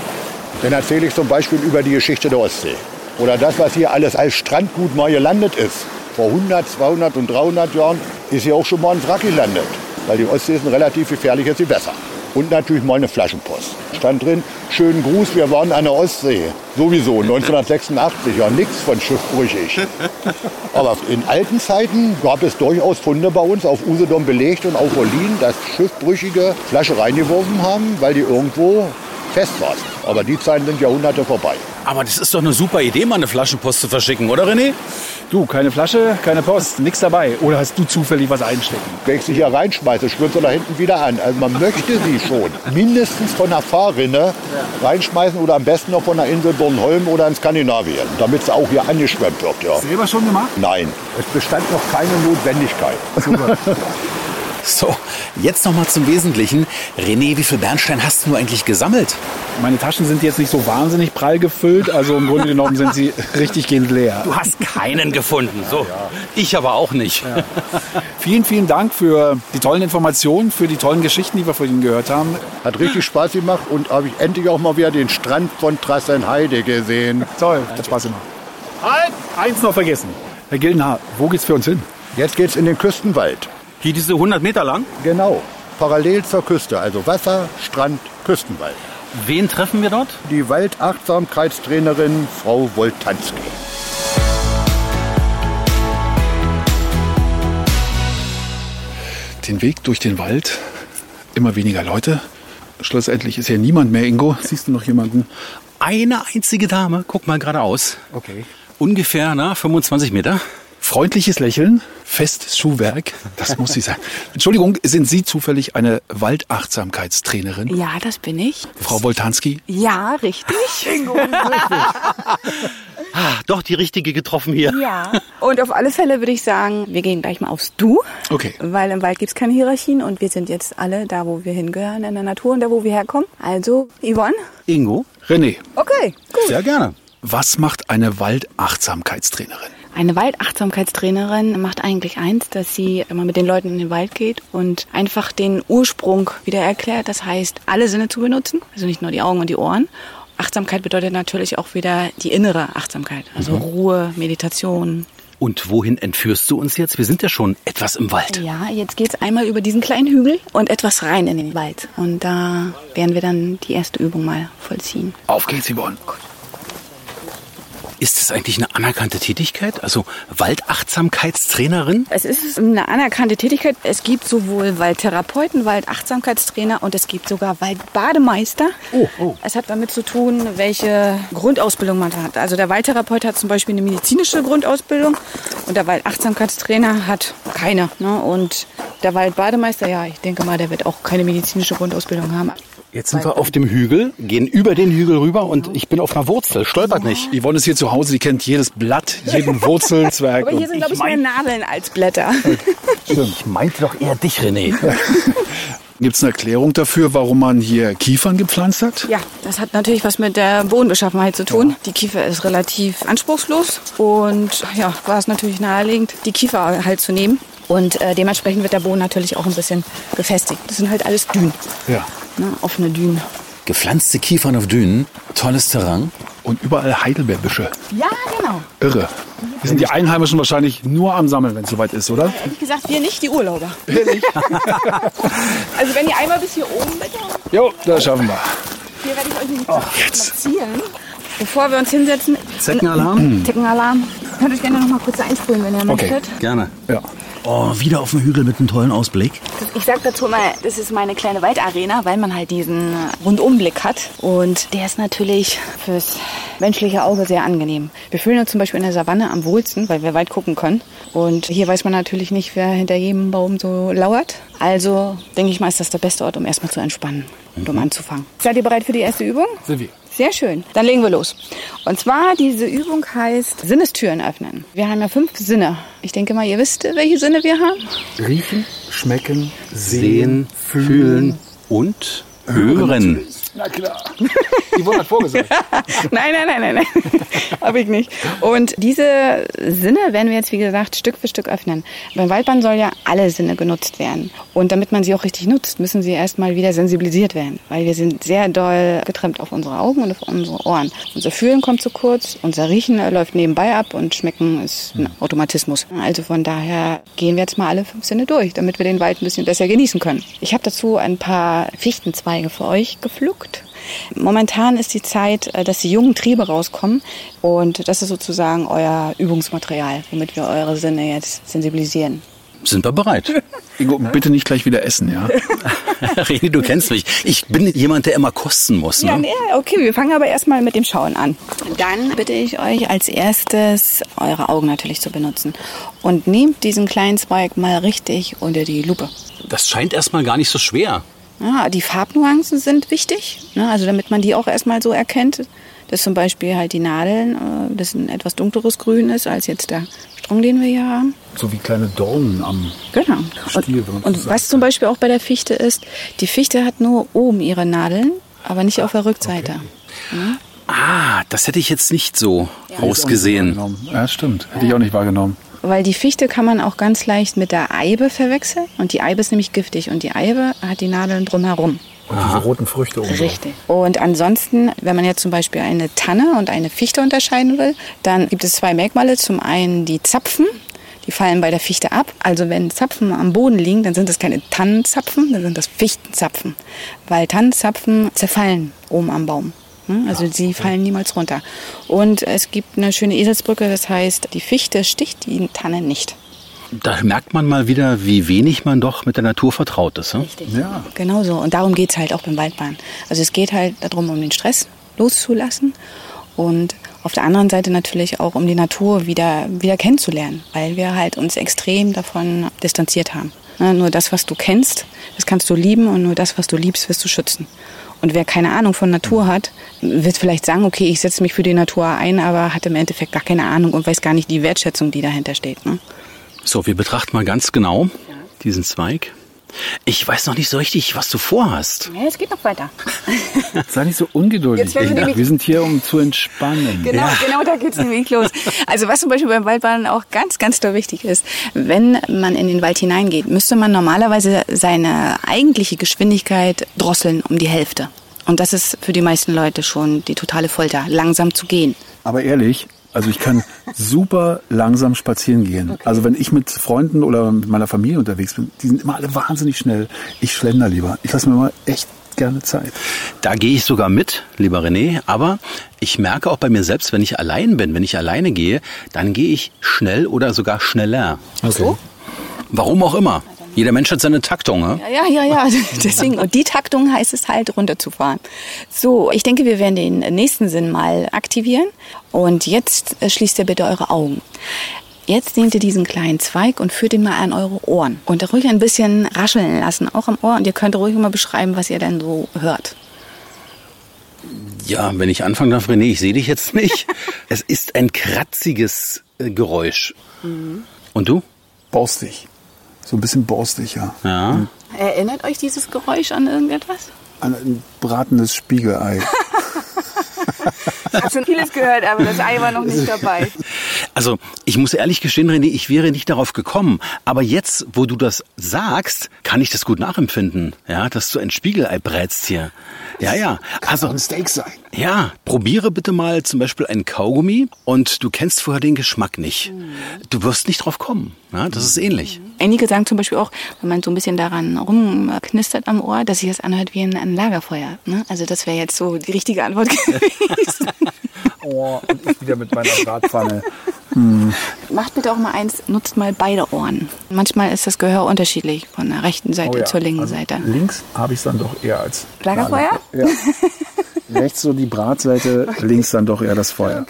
Dann erzähle ich zum Beispiel über die Geschichte der Ostsee. Oder das, was hier alles als Strandgut mal gelandet ist. Vor 100, 200 und 300 Jahren ist hier auch schon mal ein Wrack gelandet. Weil die Ostsee ist ein relativ gefährliches Gewässer. Und natürlich mal eine Flaschenpost. Stand drin, schönen Gruß, wir waren an der Ostsee. Sowieso, 1986, ja nichts von schiffbrüchig. Aber in alten Zeiten gab es durchaus Funde bei uns auf Usedom belegt und auf Olin, dass Schiffbrüchige Flasche reingeworfen haben, weil die irgendwo fest saßen. Aber die Zeiten sind Jahrhunderte vorbei. Aber das ist doch eine super Idee, mal eine Flaschenpost zu verschicken, oder René? Du, keine Flasche, keine Post, nichts dabei. Oder hast du zufällig was einstecken? Wenn ich sie hier reinschmeiße, schwirrt sie da hinten wieder an. Also man möchte sie schon mindestens von der Fahrrinne reinschmeißen oder am besten noch von der Insel Bornholm oder in Skandinavien, damit sie auch hier angeschwemmt wird. Ja. Selber schon gemacht? Nein, es bestand noch keine Notwendigkeit. So, jetzt noch mal zum Wesentlichen. René, wie viel Bernstein hast du eigentlich gesammelt? Meine Taschen sind jetzt nicht so wahnsinnig prall gefüllt, also im Grunde genommen sind sie richtig gehend leer. Du hast keinen gefunden. So, ich aber auch nicht. Vielen, vielen Dank für die tollen Informationen, für die tollen Geschichten, die wir von Ihnen gehört haben. Hat richtig Spaß gemacht und habe ich endlich auch mal wieder den Strand von Trassenheide gesehen. Toll, hat Spaß gemacht. Halt! Eins noch vergessen. Herr Gildenhaar, wo geht's für uns hin? Jetzt geht's in den Küstenwald. Hier diese 100 Meter lang? Genau. Parallel zur Küste, also Wasser, Strand, Küstenwald. Wen treffen wir dort? Die Waldachtsamkeitstrainerin Frau Woltanski. Den Weg durch den Wald, immer weniger Leute. Schlussendlich ist hier niemand mehr, Ingo. Siehst du noch jemanden? Eine einzige Dame, guck mal geradeaus. Okay. Ungefähr na, 25 Meter. Freundliches Lächeln, festes Schuhwerk, das muss sie sein. Entschuldigung, sind Sie zufällig eine Waldachtsamkeitstrainerin? Ja, das bin ich. Frau Woltanski? Ja, richtig. Ah, doch die richtige getroffen hier. Ja. Und auf alle Fälle würde ich sagen, wir gehen gleich mal aufs Du. Okay. Weil im Wald gibt's keine Hierarchien und wir sind jetzt alle da, wo wir hingehören, in der Natur und da, wo wir herkommen. Also, Yvonne? Ingo? René, Okay, gut. Sehr gerne. was macht eine Waldachtsamkeitstrainerin? Eine Waldachtsamkeitstrainerin macht eigentlich eins, dass sie immer mit den Leuten in den Wald geht und einfach den Ursprung wieder erklärt. Das heißt, alle Sinne zu benutzen, also nicht nur die Augen und die Ohren. Achtsamkeit bedeutet natürlich auch wieder die innere Achtsamkeit, also Ruhe, Meditation. Und wohin entführst du uns jetzt? Wir sind ja schon etwas im Wald. Ja, jetzt geht's einmal über diesen kleinen Hügel und etwas rein in den Wald. Und da werden wir dann die erste Übung mal vollziehen. Auf geht's, Yvonne. Ist es eigentlich eine anerkannte Tätigkeit? Also Waldachtsamkeitstrainerin? Es ist eine anerkannte Tätigkeit. Es gibt sowohl Waldtherapeuten, Waldachtsamkeitstrainer und es gibt sogar Waldbademeister. Oh, oh. Es hat damit zu tun, welche Grundausbildung man hat. Also der Waldtherapeut hat zum Beispiel eine medizinische Grundausbildung und der Waldachtsamkeitstrainer hat keine. Ne? Und der Waldbademeister, ja, ich denke mal, der wird auch keine medizinische Grundausbildung haben. Jetzt sind wir auf dem Hügel, gehen über den Hügel rüber und ich bin auf einer Wurzel. Stolpert nicht. Yvonne ist hier zu Hause, die kennt jedes Blatt, jeden Wurzelzwerg. Aber hier sind, glaube ich, mehr Nadeln als Blätter. Ich meinte doch eher dich, René. Gibt es eine Erklärung dafür, warum man hier Kiefern gepflanzt hat? Ja, das hat natürlich was mit der Bodenbeschaffenheit zu tun. Die Kiefer ist relativ anspruchslos und ja, war es natürlich naheliegend, die Kiefer halt zu nehmen. Und äh, dementsprechend wird der Boden natürlich auch ein bisschen gefestigt. Das sind halt alles Dünen, Ja. Ne? offene Dünen. Gepflanzte Kiefern auf Dünen, tolles Terrain. Und überall Heidelbeerbüsche. Ja, genau. Irre. Wir sind die Einheimischen wahrscheinlich nur am Sammeln, wenn es soweit ist, oder? Ehrlich gesagt, wir nicht, die Urlauber. also wenn ihr einmal bis hier oben bitte, Jo, das schaffen wir. hier werde ich euch nämlich platzieren. Bevor wir uns hinsetzen, Zeckenalarm? Zeckenalarm. Könnt ihr euch gerne noch mal kurz einsprühen, wenn ihr Okay. möchtet. Gerne. Ja. Oh, wieder auf dem Hügel mit einem tollen Ausblick. Ich sag dazu mal, das ist meine kleine Waldarena, weil man halt diesen Rundumblick hat. Und der ist natürlich fürs menschliche Auge sehr angenehm. Wir fühlen uns zum Beispiel in der Savanne am wohlsten, weil wir weit gucken können. Und hier weiß man natürlich nicht, wer hinter jedem Baum so lauert. Also denke ich mal, ist das der beste Ort, um erstmal zu entspannen und um anzufangen. Seid ihr bereit für die erste Übung? Sind wir. Sehr schön. Dann legen wir los. Und zwar, diese Übung heißt Sinnestüren öffnen. Wir haben ja fünf Sinne. Ich denke mal, ihr wisst, welche Sinne wir haben. Riechen, schmecken, Sehen, fühlen und hören. Na klar. Yvonne hat vorgesagt. nein, nein, nein, nein, nein. Habe ich nicht. Und diese Sinne werden wir jetzt, wie gesagt, Stück für Stück öffnen. Beim Waldbahn soll ja alle Sinne genutzt werden. Und damit man sie auch richtig nutzt, müssen sie erstmal wieder sensibilisiert werden. Weil wir sind sehr doll getrimmt auf unsere Augen und auf unsere Ohren. Unser Fühlen kommt zu kurz, unser Riechen läuft nebenbei ab und Schmecken ist ein Automatismus. Also von daher gehen wir jetzt mal alle fünf Sinne durch, damit wir den Wald ein bisschen besser genießen können. Ich habe dazu ein paar Fichtenzweige für euch gepflückt. Momentan ist die Zeit, äh, dass die jungen Triebe rauskommen und das ist sozusagen euer Übungsmaterial, womit wir eure Sinne jetzt sensibilisieren. Sind wir bereit? Ingo, bitte nicht gleich wieder essen, ja? René, du kennst mich. Ich bin jemand, der immer kosten muss. Ne? Ja, nee, okay, wir fangen aber erstmal mit dem Schauen an. Dann bitte ich euch als erstes eure Augen natürlich zu benutzen und nehmt diesen kleinen Zweig mal richtig unter die Lupe. Das scheint erstmal gar nicht so schwer. Ja, die Farbnuancen sind wichtig, ne, also damit man die auch erstmal so erkennt. dass zum Beispiel halt die Nadeln, äh, das ein etwas dunkleres Grün ist als jetzt der Strong, den wir hier haben. So wie kleine Dornen am Genau. Stiel. Und, und was zum Beispiel auch bei der Fichte ist, die Fichte hat nur oben ihre Nadeln, aber nicht auf der Rückseite. Ah, das hätte ich jetzt nicht so Hätte ich auch nicht ausgesehen. wahrgenommen. Ja, stimmt. Hätte ich auch nicht wahrgenommen. Weil die Fichte kann man auch ganz leicht mit der Eibe verwechseln. Und die Eibe ist nämlich giftig. Und die Eibe hat die Nadeln drumherum. Und diese roten Früchte oben. Richtig. Und ansonsten, wenn man jetzt zum Beispiel eine Tanne und eine Fichte unterscheiden will, dann gibt es zwei Merkmale. Zum einen die Zapfen. Die fallen bei der Fichte ab. Also wenn Zapfen am Boden liegen, dann sind das keine Tannenzapfen, dann sind das Fichtenzapfen. Weil Tannenzapfen zerfallen oben am Baum. Hm? Also sie fallen niemals runter. Und es gibt eine schöne Eselsbrücke, das heißt, die Fichte sticht die Tanne nicht. Da merkt man mal wieder, wie wenig man doch mit der Natur vertraut ist. Ne? Ja. Genau so. Und darum geht's halt auch beim Waldbahn. Also es geht halt darum, um den Stress loszulassen und auf der anderen Seite natürlich auch, um die Natur wieder, wieder kennenzulernen, weil wir halt uns extrem davon distanziert haben. Ne, Nur das, was du kennst, das kannst du lieben und nur das, was du liebst, wirst du schützen. Und wer keine Ahnung von Natur hat, wird vielleicht sagen, okay, ich setze mich für die Natur ein, aber hat im Endeffekt gar keine Ahnung und weiß gar nicht die Wertschätzung, die dahinter steht. Ne? So, wir betrachten mal ganz genau diesen Zweig. Ich weiß noch nicht so richtig, was du vorhast. Ja, es geht noch weiter. Sei nicht so ungeduldig. Wir wir sind hier, um zu entspannen. Genau, genau da geht's nämlich los. Also was zum Beispiel beim Waldbaden auch ganz, ganz doll wichtig ist, wenn man in den Wald hineingeht, müsste man normalerweise seine eigentliche Geschwindigkeit drosseln um die Hälfte. Und das ist für die meisten Leute schon die totale Folter, langsam zu gehen. Aber ehrlich, also ich kann super langsam spazieren gehen. Also wenn ich mit Freunden oder mit meiner Familie unterwegs bin, die sind immer alle wahnsinnig schnell. Ich schlender lieber. Ich lasse mir mal echt gerne Zeit. Da gehe ich sogar mit, lieber René, aber ich merke auch bei mir selbst, wenn ich allein bin, wenn ich alleine gehe, dann gehe ich schnell oder sogar schneller. Okay. Warum auch immer. Jeder Mensch hat seine Taktung. Ne? Ja, ja, ja, deswegen. Und die Taktung heißt es halt, runterzufahren. So, ich denke, wir werden den nächsten Sinn mal aktivieren. Und jetzt äh, schließt ihr bitte eure Augen. Jetzt nehmt ihr diesen kleinen Zweig und führt ihn mal an eure Ohren. Und ruhig ein bisschen rascheln lassen, auch am Ohr. Und ihr könnt ruhig mal beschreiben, was ihr denn so hört. Ja, wenn ich anfangen darf, René, ich sehe dich jetzt nicht. es ist ein kratziges äh, Geräusch. Und du? Borstig. So ein bisschen borstig, ja. Ja. Erinnert euch dieses Geräusch an irgendetwas? An ein bratenes Spiegelei. Ich habe schon vieles gehört, aber das Ei war noch nicht dabei. Also, ich muss ehrlich gestehen, René, ich wäre nicht darauf gekommen. Aber jetzt, wo du das sagst, kann ich das gut nachempfinden. Ja, dass du ein Spiegelei brätst hier. Ja, ja. Also, ein Steak sein. ja, probiere bitte mal zum Beispiel einen Kaugummi und du kennst vorher den Geschmack nicht. Du wirst nicht drauf kommen. Ja, das ist ähnlich. Einige sagen zum Beispiel auch, wenn man so ein bisschen daran rumknistert am Ohr, dass sich das anhört wie ein, ein Lagerfeuer. Ne? Also das wäre jetzt so die richtige Antwort gewesen. Oh, und ich wieder mit meiner Bratpfanne. Macht bitte auch mal eins, nutzt mal beide Ohren. Manchmal ist das Gehör unterschiedlich, von der rechten Seite Oh ja, zur linken also Seite. Links habe ich es dann doch eher als Lagerfeuer? Ja. Rechts so die Bratseite, links dann doch eher das Feuer.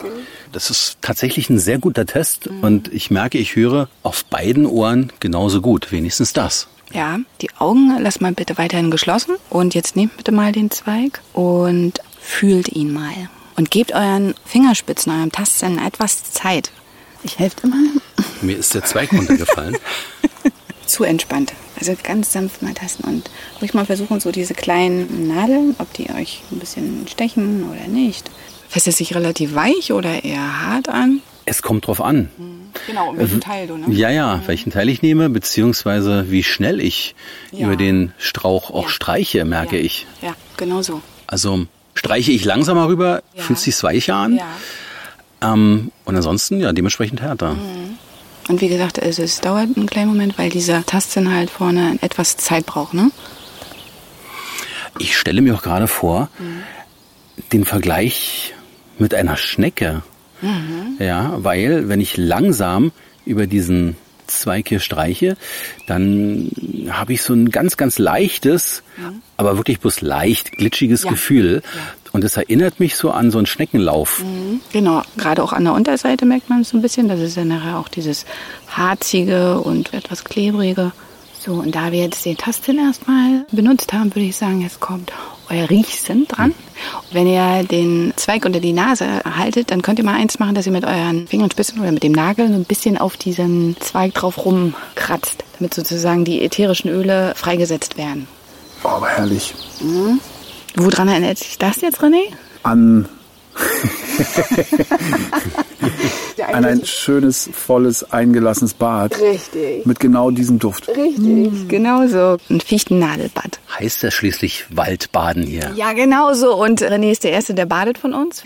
Das ist tatsächlich ein sehr guter Test und ich merke, ich höre auf beiden Ohren genauso gut. Wenigstens das. Ja, die Augen lasst mal bitte weiterhin geschlossen. Und jetzt nehmt bitte mal den Zweig und fühlt ihn mal. Und gebt euren Fingerspitzen, eurem Tastsinn etwas Zeit. Ich helfe immer Mir ist der Zweig runtergefallen. zu entspannt. Also ganz sanft mal tasten und ruhig mal versuchen, so diese kleinen Nadeln, ob die euch ein bisschen stechen oder nicht. Fässt es sich relativ weich oder eher hart an? Es kommt drauf an. Genau, um welchen Teil du, ne? Ja, ja, welchen Teil ich nehme, beziehungsweise wie schnell ich Ja. über den Strauch auch Ja. streiche, merke Ja. ich. Ja, genau so. Also streiche ich langsamer rüber, fühlt sich weicher an. Ja. Ähm, und ansonsten, ja, dementsprechend härter. Und wie gesagt, also es dauert einen kleinen Moment, weil dieser Tastsinn halt vorne etwas Zeit braucht, ne? Ich stelle mir auch gerade vor, den Vergleich mit einer Schnecke. Ja, weil wenn ich langsam über diesen Zweig hier streiche, dann habe ich so ein ganz, ganz leichtes, aber wirklich bloß leicht glitschiges Ja. Gefühl. Und es erinnert mich so an so einen Schneckenlauf. Genau, gerade auch an der Unterseite merkt man es so ein bisschen. Das ist ja nachher auch dieses harzige und etwas klebrige. So, und da wir jetzt den Tastsinn erstmal benutzt haben, würde ich sagen, jetzt kommt euer Riechsinn dran. Wenn ihr den Zweig unter die Nase haltet, dann könnt ihr mal eins machen, dass ihr mit euren Fingerspitzen oder mit dem Nagel so ein bisschen auf diesen Zweig drauf rumkratzt, damit sozusagen die ätherischen Öle freigesetzt werden. Oh, aber herrlich. Woran erinnert sich das jetzt, René? An, an ein schönes, volles, eingelassenes Bad. Richtig. Mit genau diesem Duft. Richtig, genau so. Ein Fichtennadelbad. Heißt ja schließlich Waldbaden hier. Ja, genau so. Und René ist der Erste, der badet von uns.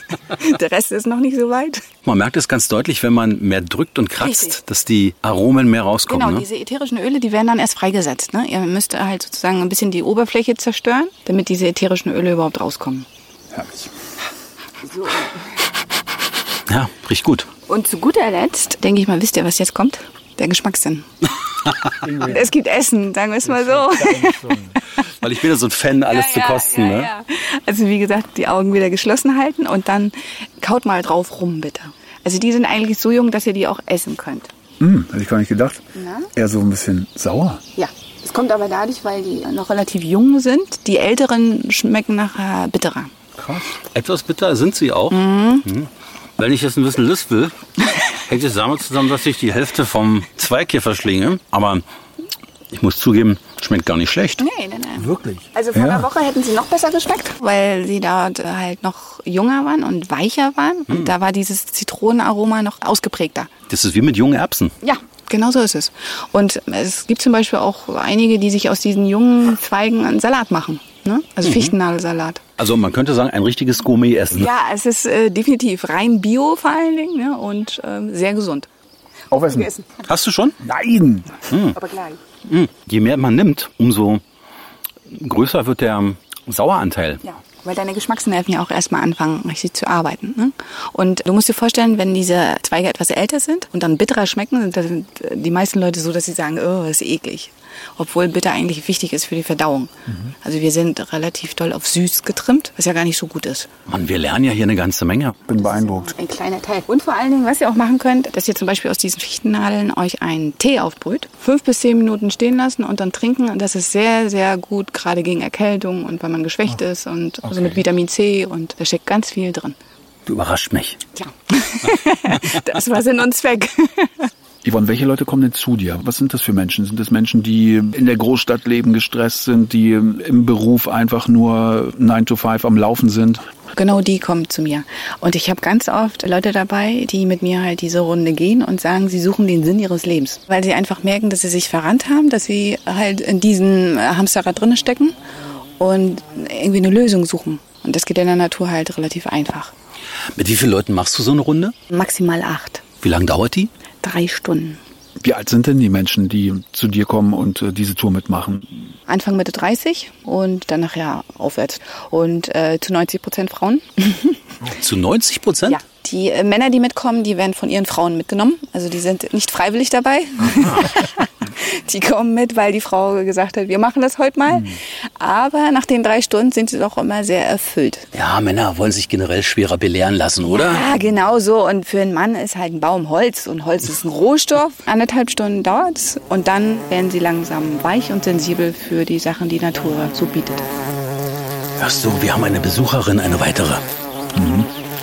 der Rest ist noch nicht so weit. Man merkt es ganz deutlich, wenn man mehr drückt und kratzt, Richtig. dass die Aromen mehr rauskommen. Genau, ne? diese ätherischen Öle, die werden dann erst freigesetzt. Ne? Ihr müsst halt sozusagen ein bisschen die Oberfläche zerstören, damit diese ätherischen Öle überhaupt rauskommen. Herrlich. Ja, riecht gut. Und zu guter Letzt, denke ich mal, wisst ihr, was jetzt kommt? Der Geschmackssinn. es gibt Essen, sagen wir es mal so. Weil ich bin ja so ein Fan, alles zu kosten. ja, ne? ja. Also wie gesagt, die Augen wieder geschlossen halten und dann kaut mal drauf rum, bitte. Also die sind eigentlich so jung, dass ihr die auch essen könnt. Hm, hätte ich gar nicht gedacht. Na? Eher so ein bisschen sauer. Ja. Es kommt aber dadurch, weil die noch relativ jung sind. Die älteren schmecken nachher bitterer. Krass. Etwas bitter sind sie auch. Mhm. Wenn ich jetzt ein bisschen lispel, hängt es damit zusammen, dass ich die Hälfte vom Zweig hier verschlinge. Aber ich muss zugeben, schmeckt gar nicht schlecht. Nee, nee, nee. Wirklich? Also vor Ja. einer Woche hätten sie noch besser geschmeckt, weil sie dort halt noch jünger waren und weicher waren. Und da war dieses Zitronenaroma noch ausgeprägter. Das ist wie mit jungen Erbsen. Ja, genau so ist es. Und es gibt zum Beispiel auch einige, die sich aus diesen jungen Zweigen einen Salat machen. Ne? Also Fichtennadelsalat. Also man könnte sagen, ein richtiges Gourmet-Essen. Ja, es ist äh, definitiv rein bio vor allen Dingen ne? und ähm, sehr gesund. Aufessen. Hast du schon? Nein! Aber gleich. Mhm. Je mehr man nimmt, umso größer wird der Saueranteil. Ja, weil deine Geschmacksnerven ja auch erstmal anfangen, richtig zu arbeiten. Ne? Und du musst dir vorstellen, wenn diese Zweige etwas älter sind und dann bitterer schmecken, sind sind die meisten Leute so, dass sie sagen, oh, das ist eklig. Obwohl bitter eigentlich wichtig ist für die Verdauung. Also wir sind relativ doll auf süß getrimmt, was ja gar nicht so gut ist. Mann, wir lernen ja hier eine ganze Menge. Bin beeindruckt. Ein kleiner Teil. Und vor allen Dingen, was ihr auch machen könnt, dass ihr zum Beispiel aus diesen Fichtennadeln euch einen Tee aufbrüht, fünf bis zehn Minuten stehen lassen und dann trinken. Und das ist sehr, sehr gut, gerade gegen Erkältung und wenn man geschwächt ist und also mit Vitamin C und da steckt ganz viel drin. Du überrascht mich. Tja, das war Sinn und Zweck. Yvonne, welche Leute kommen denn zu dir? Was sind das für Menschen? Sind das Menschen, die in der Großstadt leben, gestresst sind, die im Beruf einfach nur 9 to 5 am Laufen sind? Genau die kommen zu mir. Und ich habe ganz oft Leute dabei, die mit mir halt diese Runde gehen und sagen, sie suchen den Sinn ihres Lebens. Weil sie einfach merken, dass sie sich verrannt haben, dass sie halt in diesem Hamsterrad drinne stecken und irgendwie eine Lösung suchen. Und das geht in der Natur halt relativ einfach. Mit wie vielen Leuten machst du so eine Runde? Maximal acht. Wie lange dauert die? Drei Stunden. Wie alt sind denn die Menschen, die zu dir kommen und äh, diese Tour mitmachen? Anfang Mitte 30 und dann nachher aufwärts. Und äh, zu 90 Prozent Frauen. Zu 90 Prozent? Ja. Die äh, Männer, die mitkommen, die werden von ihren Frauen mitgenommen. Also die sind nicht freiwillig dabei. die kommen mit, weil die Frau gesagt hat, wir machen das heute mal. Aber nach den drei Stunden sind sie doch immer sehr erfüllt. Ja, Männer wollen sich generell schwerer belehren lassen, oder? Ja, genau so. Und für einen Mann ist halt ein Baum Holz und Holz ist ein Rohstoff. Anderthalb Stunden dauert's und dann werden sie langsam weich und sensibel für die Sachen, die Natur so bietet. Ach so, wir haben eine Besucherin, eine weitere.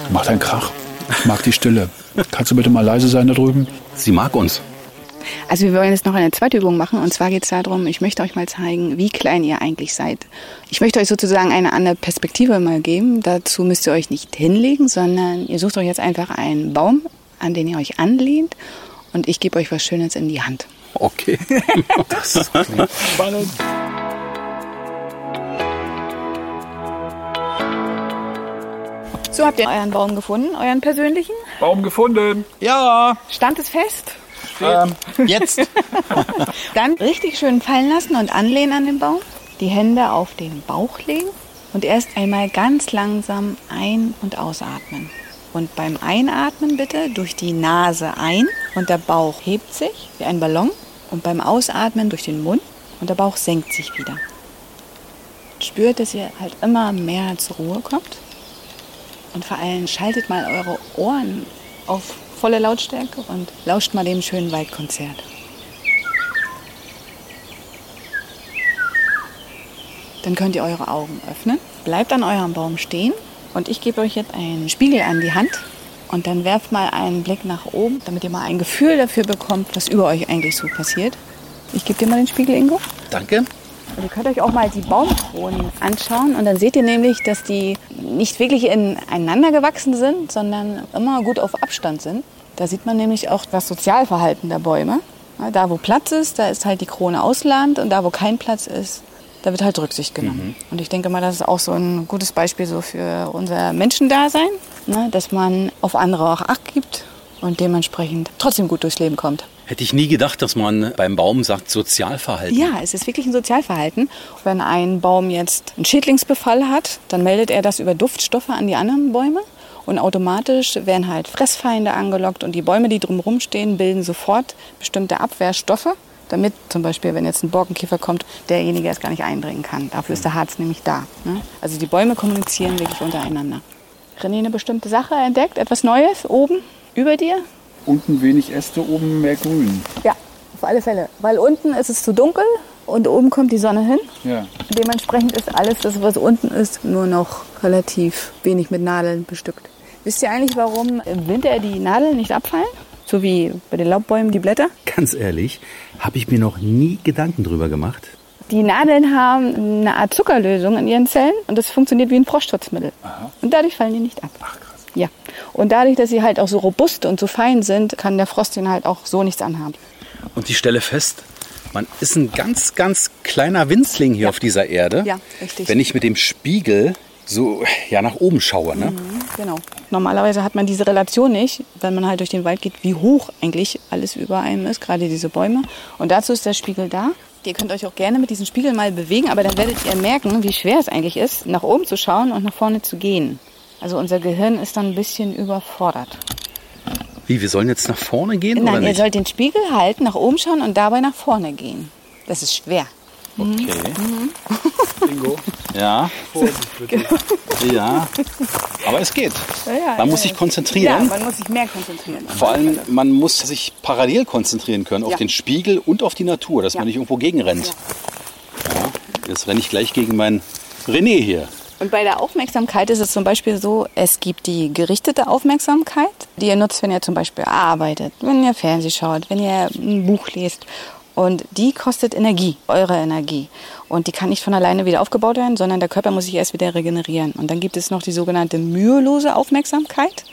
Macht einen Krach. Ich mag die Stille. Kannst du bitte mal leise sein da drüben? Sie mag uns. Also wir wollen jetzt noch eine zweite Übung machen und zwar geht es darum, ich möchte euch mal zeigen, wie klein ihr eigentlich seid. Ich möchte euch sozusagen eine andere Perspektive mal geben. Dazu müsst ihr euch nicht hinlegen, sondern ihr sucht euch jetzt einfach einen Baum, an den ihr euch anlehnt und ich gebe euch was Schönes in die Hand. Okay. Spannend. So habt ihr euren Baum gefunden, euren persönlichen. Baum gefunden. ja, Stand es fest? ähm, jetzt. Dann richtig schön fallen lassen und anlehnen an den Baum. Die Hände auf den Bauch legen und erst einmal ganz langsam ein- und ausatmen. Und beim Einatmen bitte durch die Nase ein und der Bauch hebt sich wie ein Ballon. Und beim Ausatmen durch den Mund und der Bauch senkt sich wieder. Spürt, dass ihr halt immer mehr zur Ruhe kommt. Und vor allem schaltet mal eure Ohren auf volle Lautstärke und lauscht mal dem schönen Waldkonzert. Dann könnt ihr eure Augen öffnen. Bleibt an eurem Baum stehen. Und ich gebe euch jetzt einen Spiegel an die Hand. Und dann werft mal einen Blick nach oben, damit ihr mal ein Gefühl dafür bekommt, was über euch eigentlich so passiert. Ich gebe dir mal den Spiegel, Ingo. Danke. Und ihr könnt euch auch mal die Baumkronen anschauen und dann seht ihr nämlich, dass die nicht wirklich ineinander gewachsen sind, sondern immer gut auf Abstand sind. Da sieht man nämlich auch das Sozialverhalten der Bäume. Da, wo Platz ist, da ist halt die Krone ausladend und da, wo kein Platz ist, da wird halt Rücksicht genommen. Und ich denke mal, das ist auch so ein gutes Beispiel so für unser Menschendasein, ne? dass man auf andere auch Acht gibt und dementsprechend trotzdem gut durchs Leben kommt. Hätte ich nie gedacht, dass man beim Baum sagt Sozialverhalten. Ja, es ist wirklich ein Sozialverhalten. Wenn ein Baum jetzt einen Schädlingsbefall hat, dann meldet er das über Duftstoffe an die anderen Bäume. Und automatisch werden halt Fressfeinde angelockt und die Bäume, die drumherum stehen, bilden sofort bestimmte Abwehrstoffe, damit zum Beispiel, wenn jetzt ein Borkenkäfer kommt, derjenige es gar nicht eindringen kann. Dafür ist der Harz nämlich da. Ne? Also die Bäume kommunizieren wirklich untereinander. René, eine bestimmte Sache entdeckt, etwas Neues oben über dir? Unten wenig Äste, oben mehr Grün. Ja, auf alle Fälle. Weil unten ist es zu dunkel und oben kommt die Sonne hin. Ja. Dementsprechend ist alles, das was unten ist, nur noch relativ wenig mit Nadeln bestückt. Wisst ihr eigentlich, warum im Winter die Nadeln nicht abfallen? So wie bei den Laubbäumen die Blätter? Ganz ehrlich, habe ich mir noch nie Gedanken drüber gemacht. Die Nadeln haben eine Art Zuckerlösung in ihren Zellen und das funktioniert wie ein Frostschutzmittel. Und dadurch fallen die nicht ab. Ach, krass. Ja. Und dadurch, dass sie halt auch so robust und so fein sind, kann der Frost ihnen halt auch so nichts anhaben. Und ich stelle fest, man ist ein ganz, ganz kleiner Winzling hier auf dieser Erde. Ja, richtig. Wenn ich mit dem Spiegel so ja, nach oben schaue. Ne? Genau. Normalerweise hat man diese Relation nicht, wenn man halt durch den Wald geht, wie hoch eigentlich alles über einem ist, gerade diese Bäume. Und dazu ist der Spiegel da. Ihr könnt euch auch gerne mit diesem Spiegel mal bewegen, aber dann werdet ihr merken, wie schwer es eigentlich ist, nach oben zu schauen und nach vorne zu gehen. Also unser Gehirn ist dann ein bisschen überfordert. Wie, wir sollen jetzt nach vorne gehen oder Nein, ihr nicht? sollt den Spiegel halten, nach oben schauen und dabei nach vorne gehen. Das ist schwer. Okay. Bingo. Ja. ja. Aber es geht. Ja, Man muss ja. sich Ja, konzentrieren. man muss sich mehr konzentrieren. Vor allem, man muss sich parallel konzentrieren können auf Ja. den Spiegel und auf die Natur, dass Ja. man nicht irgendwo gegenrennt. Ja. Jetzt renne ich gleich gegen meinen René hier. Und bei der Aufmerksamkeit ist es zum Beispiel so, es gibt die gerichtete Aufmerksamkeit, die ihr nutzt, wenn ihr zum Beispiel arbeitet, wenn ihr Fernsehen schaut, wenn ihr ein Buch lest. Und die kostet Energie, eure Energie. Und die kann nicht von alleine wieder aufgebaut werden, sondern der Körper muss sich erst wieder regenerieren. Und dann gibt es noch die sogenannte mühelose Aufmerksamkeit.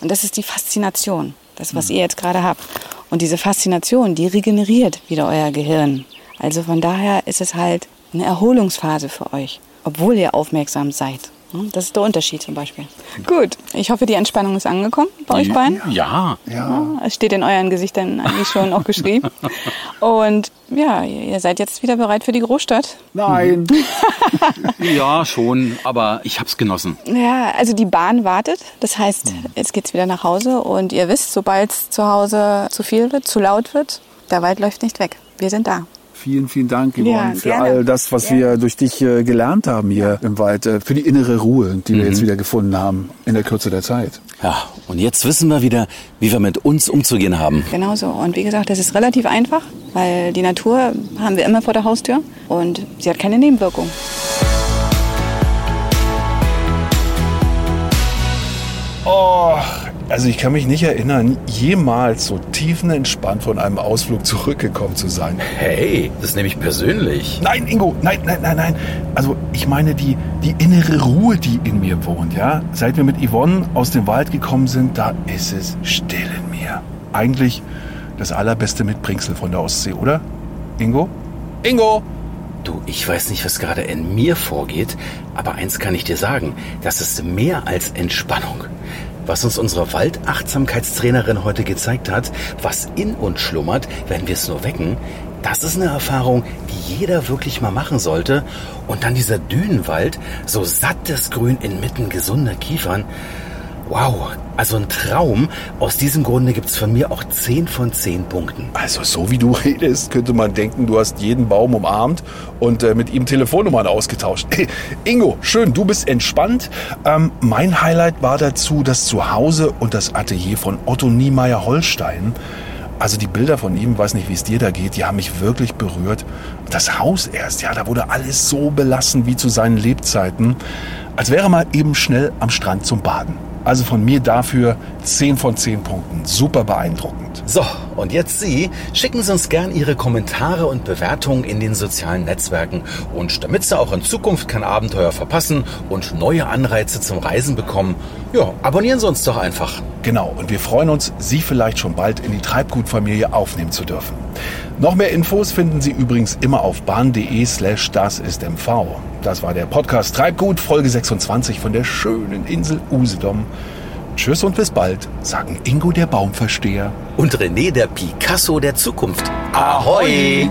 Und das ist die Faszination, das, was ihr jetzt gerade habt. Und diese Faszination, die regeneriert wieder euer Gehirn. Also von daher ist es halt eine Erholungsphase für euch, obwohl ihr aufmerksam seid. Hm, Das ist der Unterschied zum Beispiel. Gut, ich hoffe, die Entspannung ist angekommen bei euch beiden. Ja. Ja, es steht in euren Gesichtern eigentlich schon auch geschrieben. Und ja, ihr seid jetzt wieder bereit für die Großstadt. Nein. Ja, schon. Aber ich hab's genossen. Ja, also die Bahn wartet. Das heißt, jetzt geht's wieder nach Hause und ihr wisst, sobald es zu Hause zu viel wird, zu laut wird, der Wald läuft nicht weg. Wir sind da. Vielen, vielen Dank, Yvonne, Ja, für gerne. all das, was Gerne. wir durch dich äh, gelernt haben hier im Wald, äh, für die innere Ruhe, die wir jetzt wieder gefunden haben in der Kürze der Zeit. Ja, und jetzt wissen wir wieder, wie wir mit uns umzugehen haben. Genau so. Und wie gesagt, das ist relativ einfach, weil die Natur haben wir immer vor der Haustür und sie hat keine Nebenwirkung. Oh, also ich kann mich nicht erinnern, jemals so tiefenentspannt von einem Ausflug zurückgekommen zu sein. Hey, das nehme ich persönlich. Nein, Ingo, nein, nein, nein, nein. Also ich meine die, die innere Ruhe, die in mir wohnt, ja. Seit wir mit Yvonne aus dem Wald gekommen sind, da ist es still in mir. Eigentlich das allerbeste Mitbringsel von der Ostsee, oder? Ingo? Ingo! Du, ich weiß nicht, was gerade in mir vorgeht, aber eins kann ich dir sagen, das ist mehr als Entspannung. Was uns unsere Waldachtsamkeitstrainerin heute gezeigt hat, was in uns schlummert, wenn wir es nur wecken, das ist eine Erfahrung, die jeder wirklich mal machen sollte. Und dann dieser Dünenwald, so sattes Grün inmitten gesunder Kiefern. Wow, also ein Traum. Aus diesem Grunde gibt's von mir auch 10 von 10 Punkten. Also so wie du redest, könnte man denken, du hast jeden Baum umarmt und äh, mit ihm Telefonnummern ausgetauscht. Ingo, schön, du bist entspannt. Ähm, mein Highlight war dazu das Zuhause und das Atelier von Otto Niemeyer Holstein. Also die Bilder von ihm, weiß nicht, wie es dir da geht, die haben mich wirklich berührt. Das Haus erst, ja, da wurde alles so belassen wie zu seinen Lebzeiten, als wäre mal eben schnell am Strand zum Baden. Also von mir dafür 10 von 10 Punkten. Super beeindruckend. So, und jetzt Sie. Schicken Sie uns gern Ihre Kommentare und Bewertungen in den sozialen Netzwerken. Und damit Sie auch in Zukunft kein Abenteuer verpassen und neue Anreize zum Reisen bekommen, ja, abonnieren Sie uns doch einfach. Genau, und wir freuen uns, Sie vielleicht schon bald in die Treibgutfamilie aufnehmen zu dürfen. Noch mehr Infos finden Sie übrigens immer auf bahn.de slash das ist MV. Das war der Podcast Treibgut, Folge 26 von der schönen Insel Usedom. Tschüss und bis bald, sagen Ingo der Baumversteher Und René der Picasso der Zukunft. Ahoi!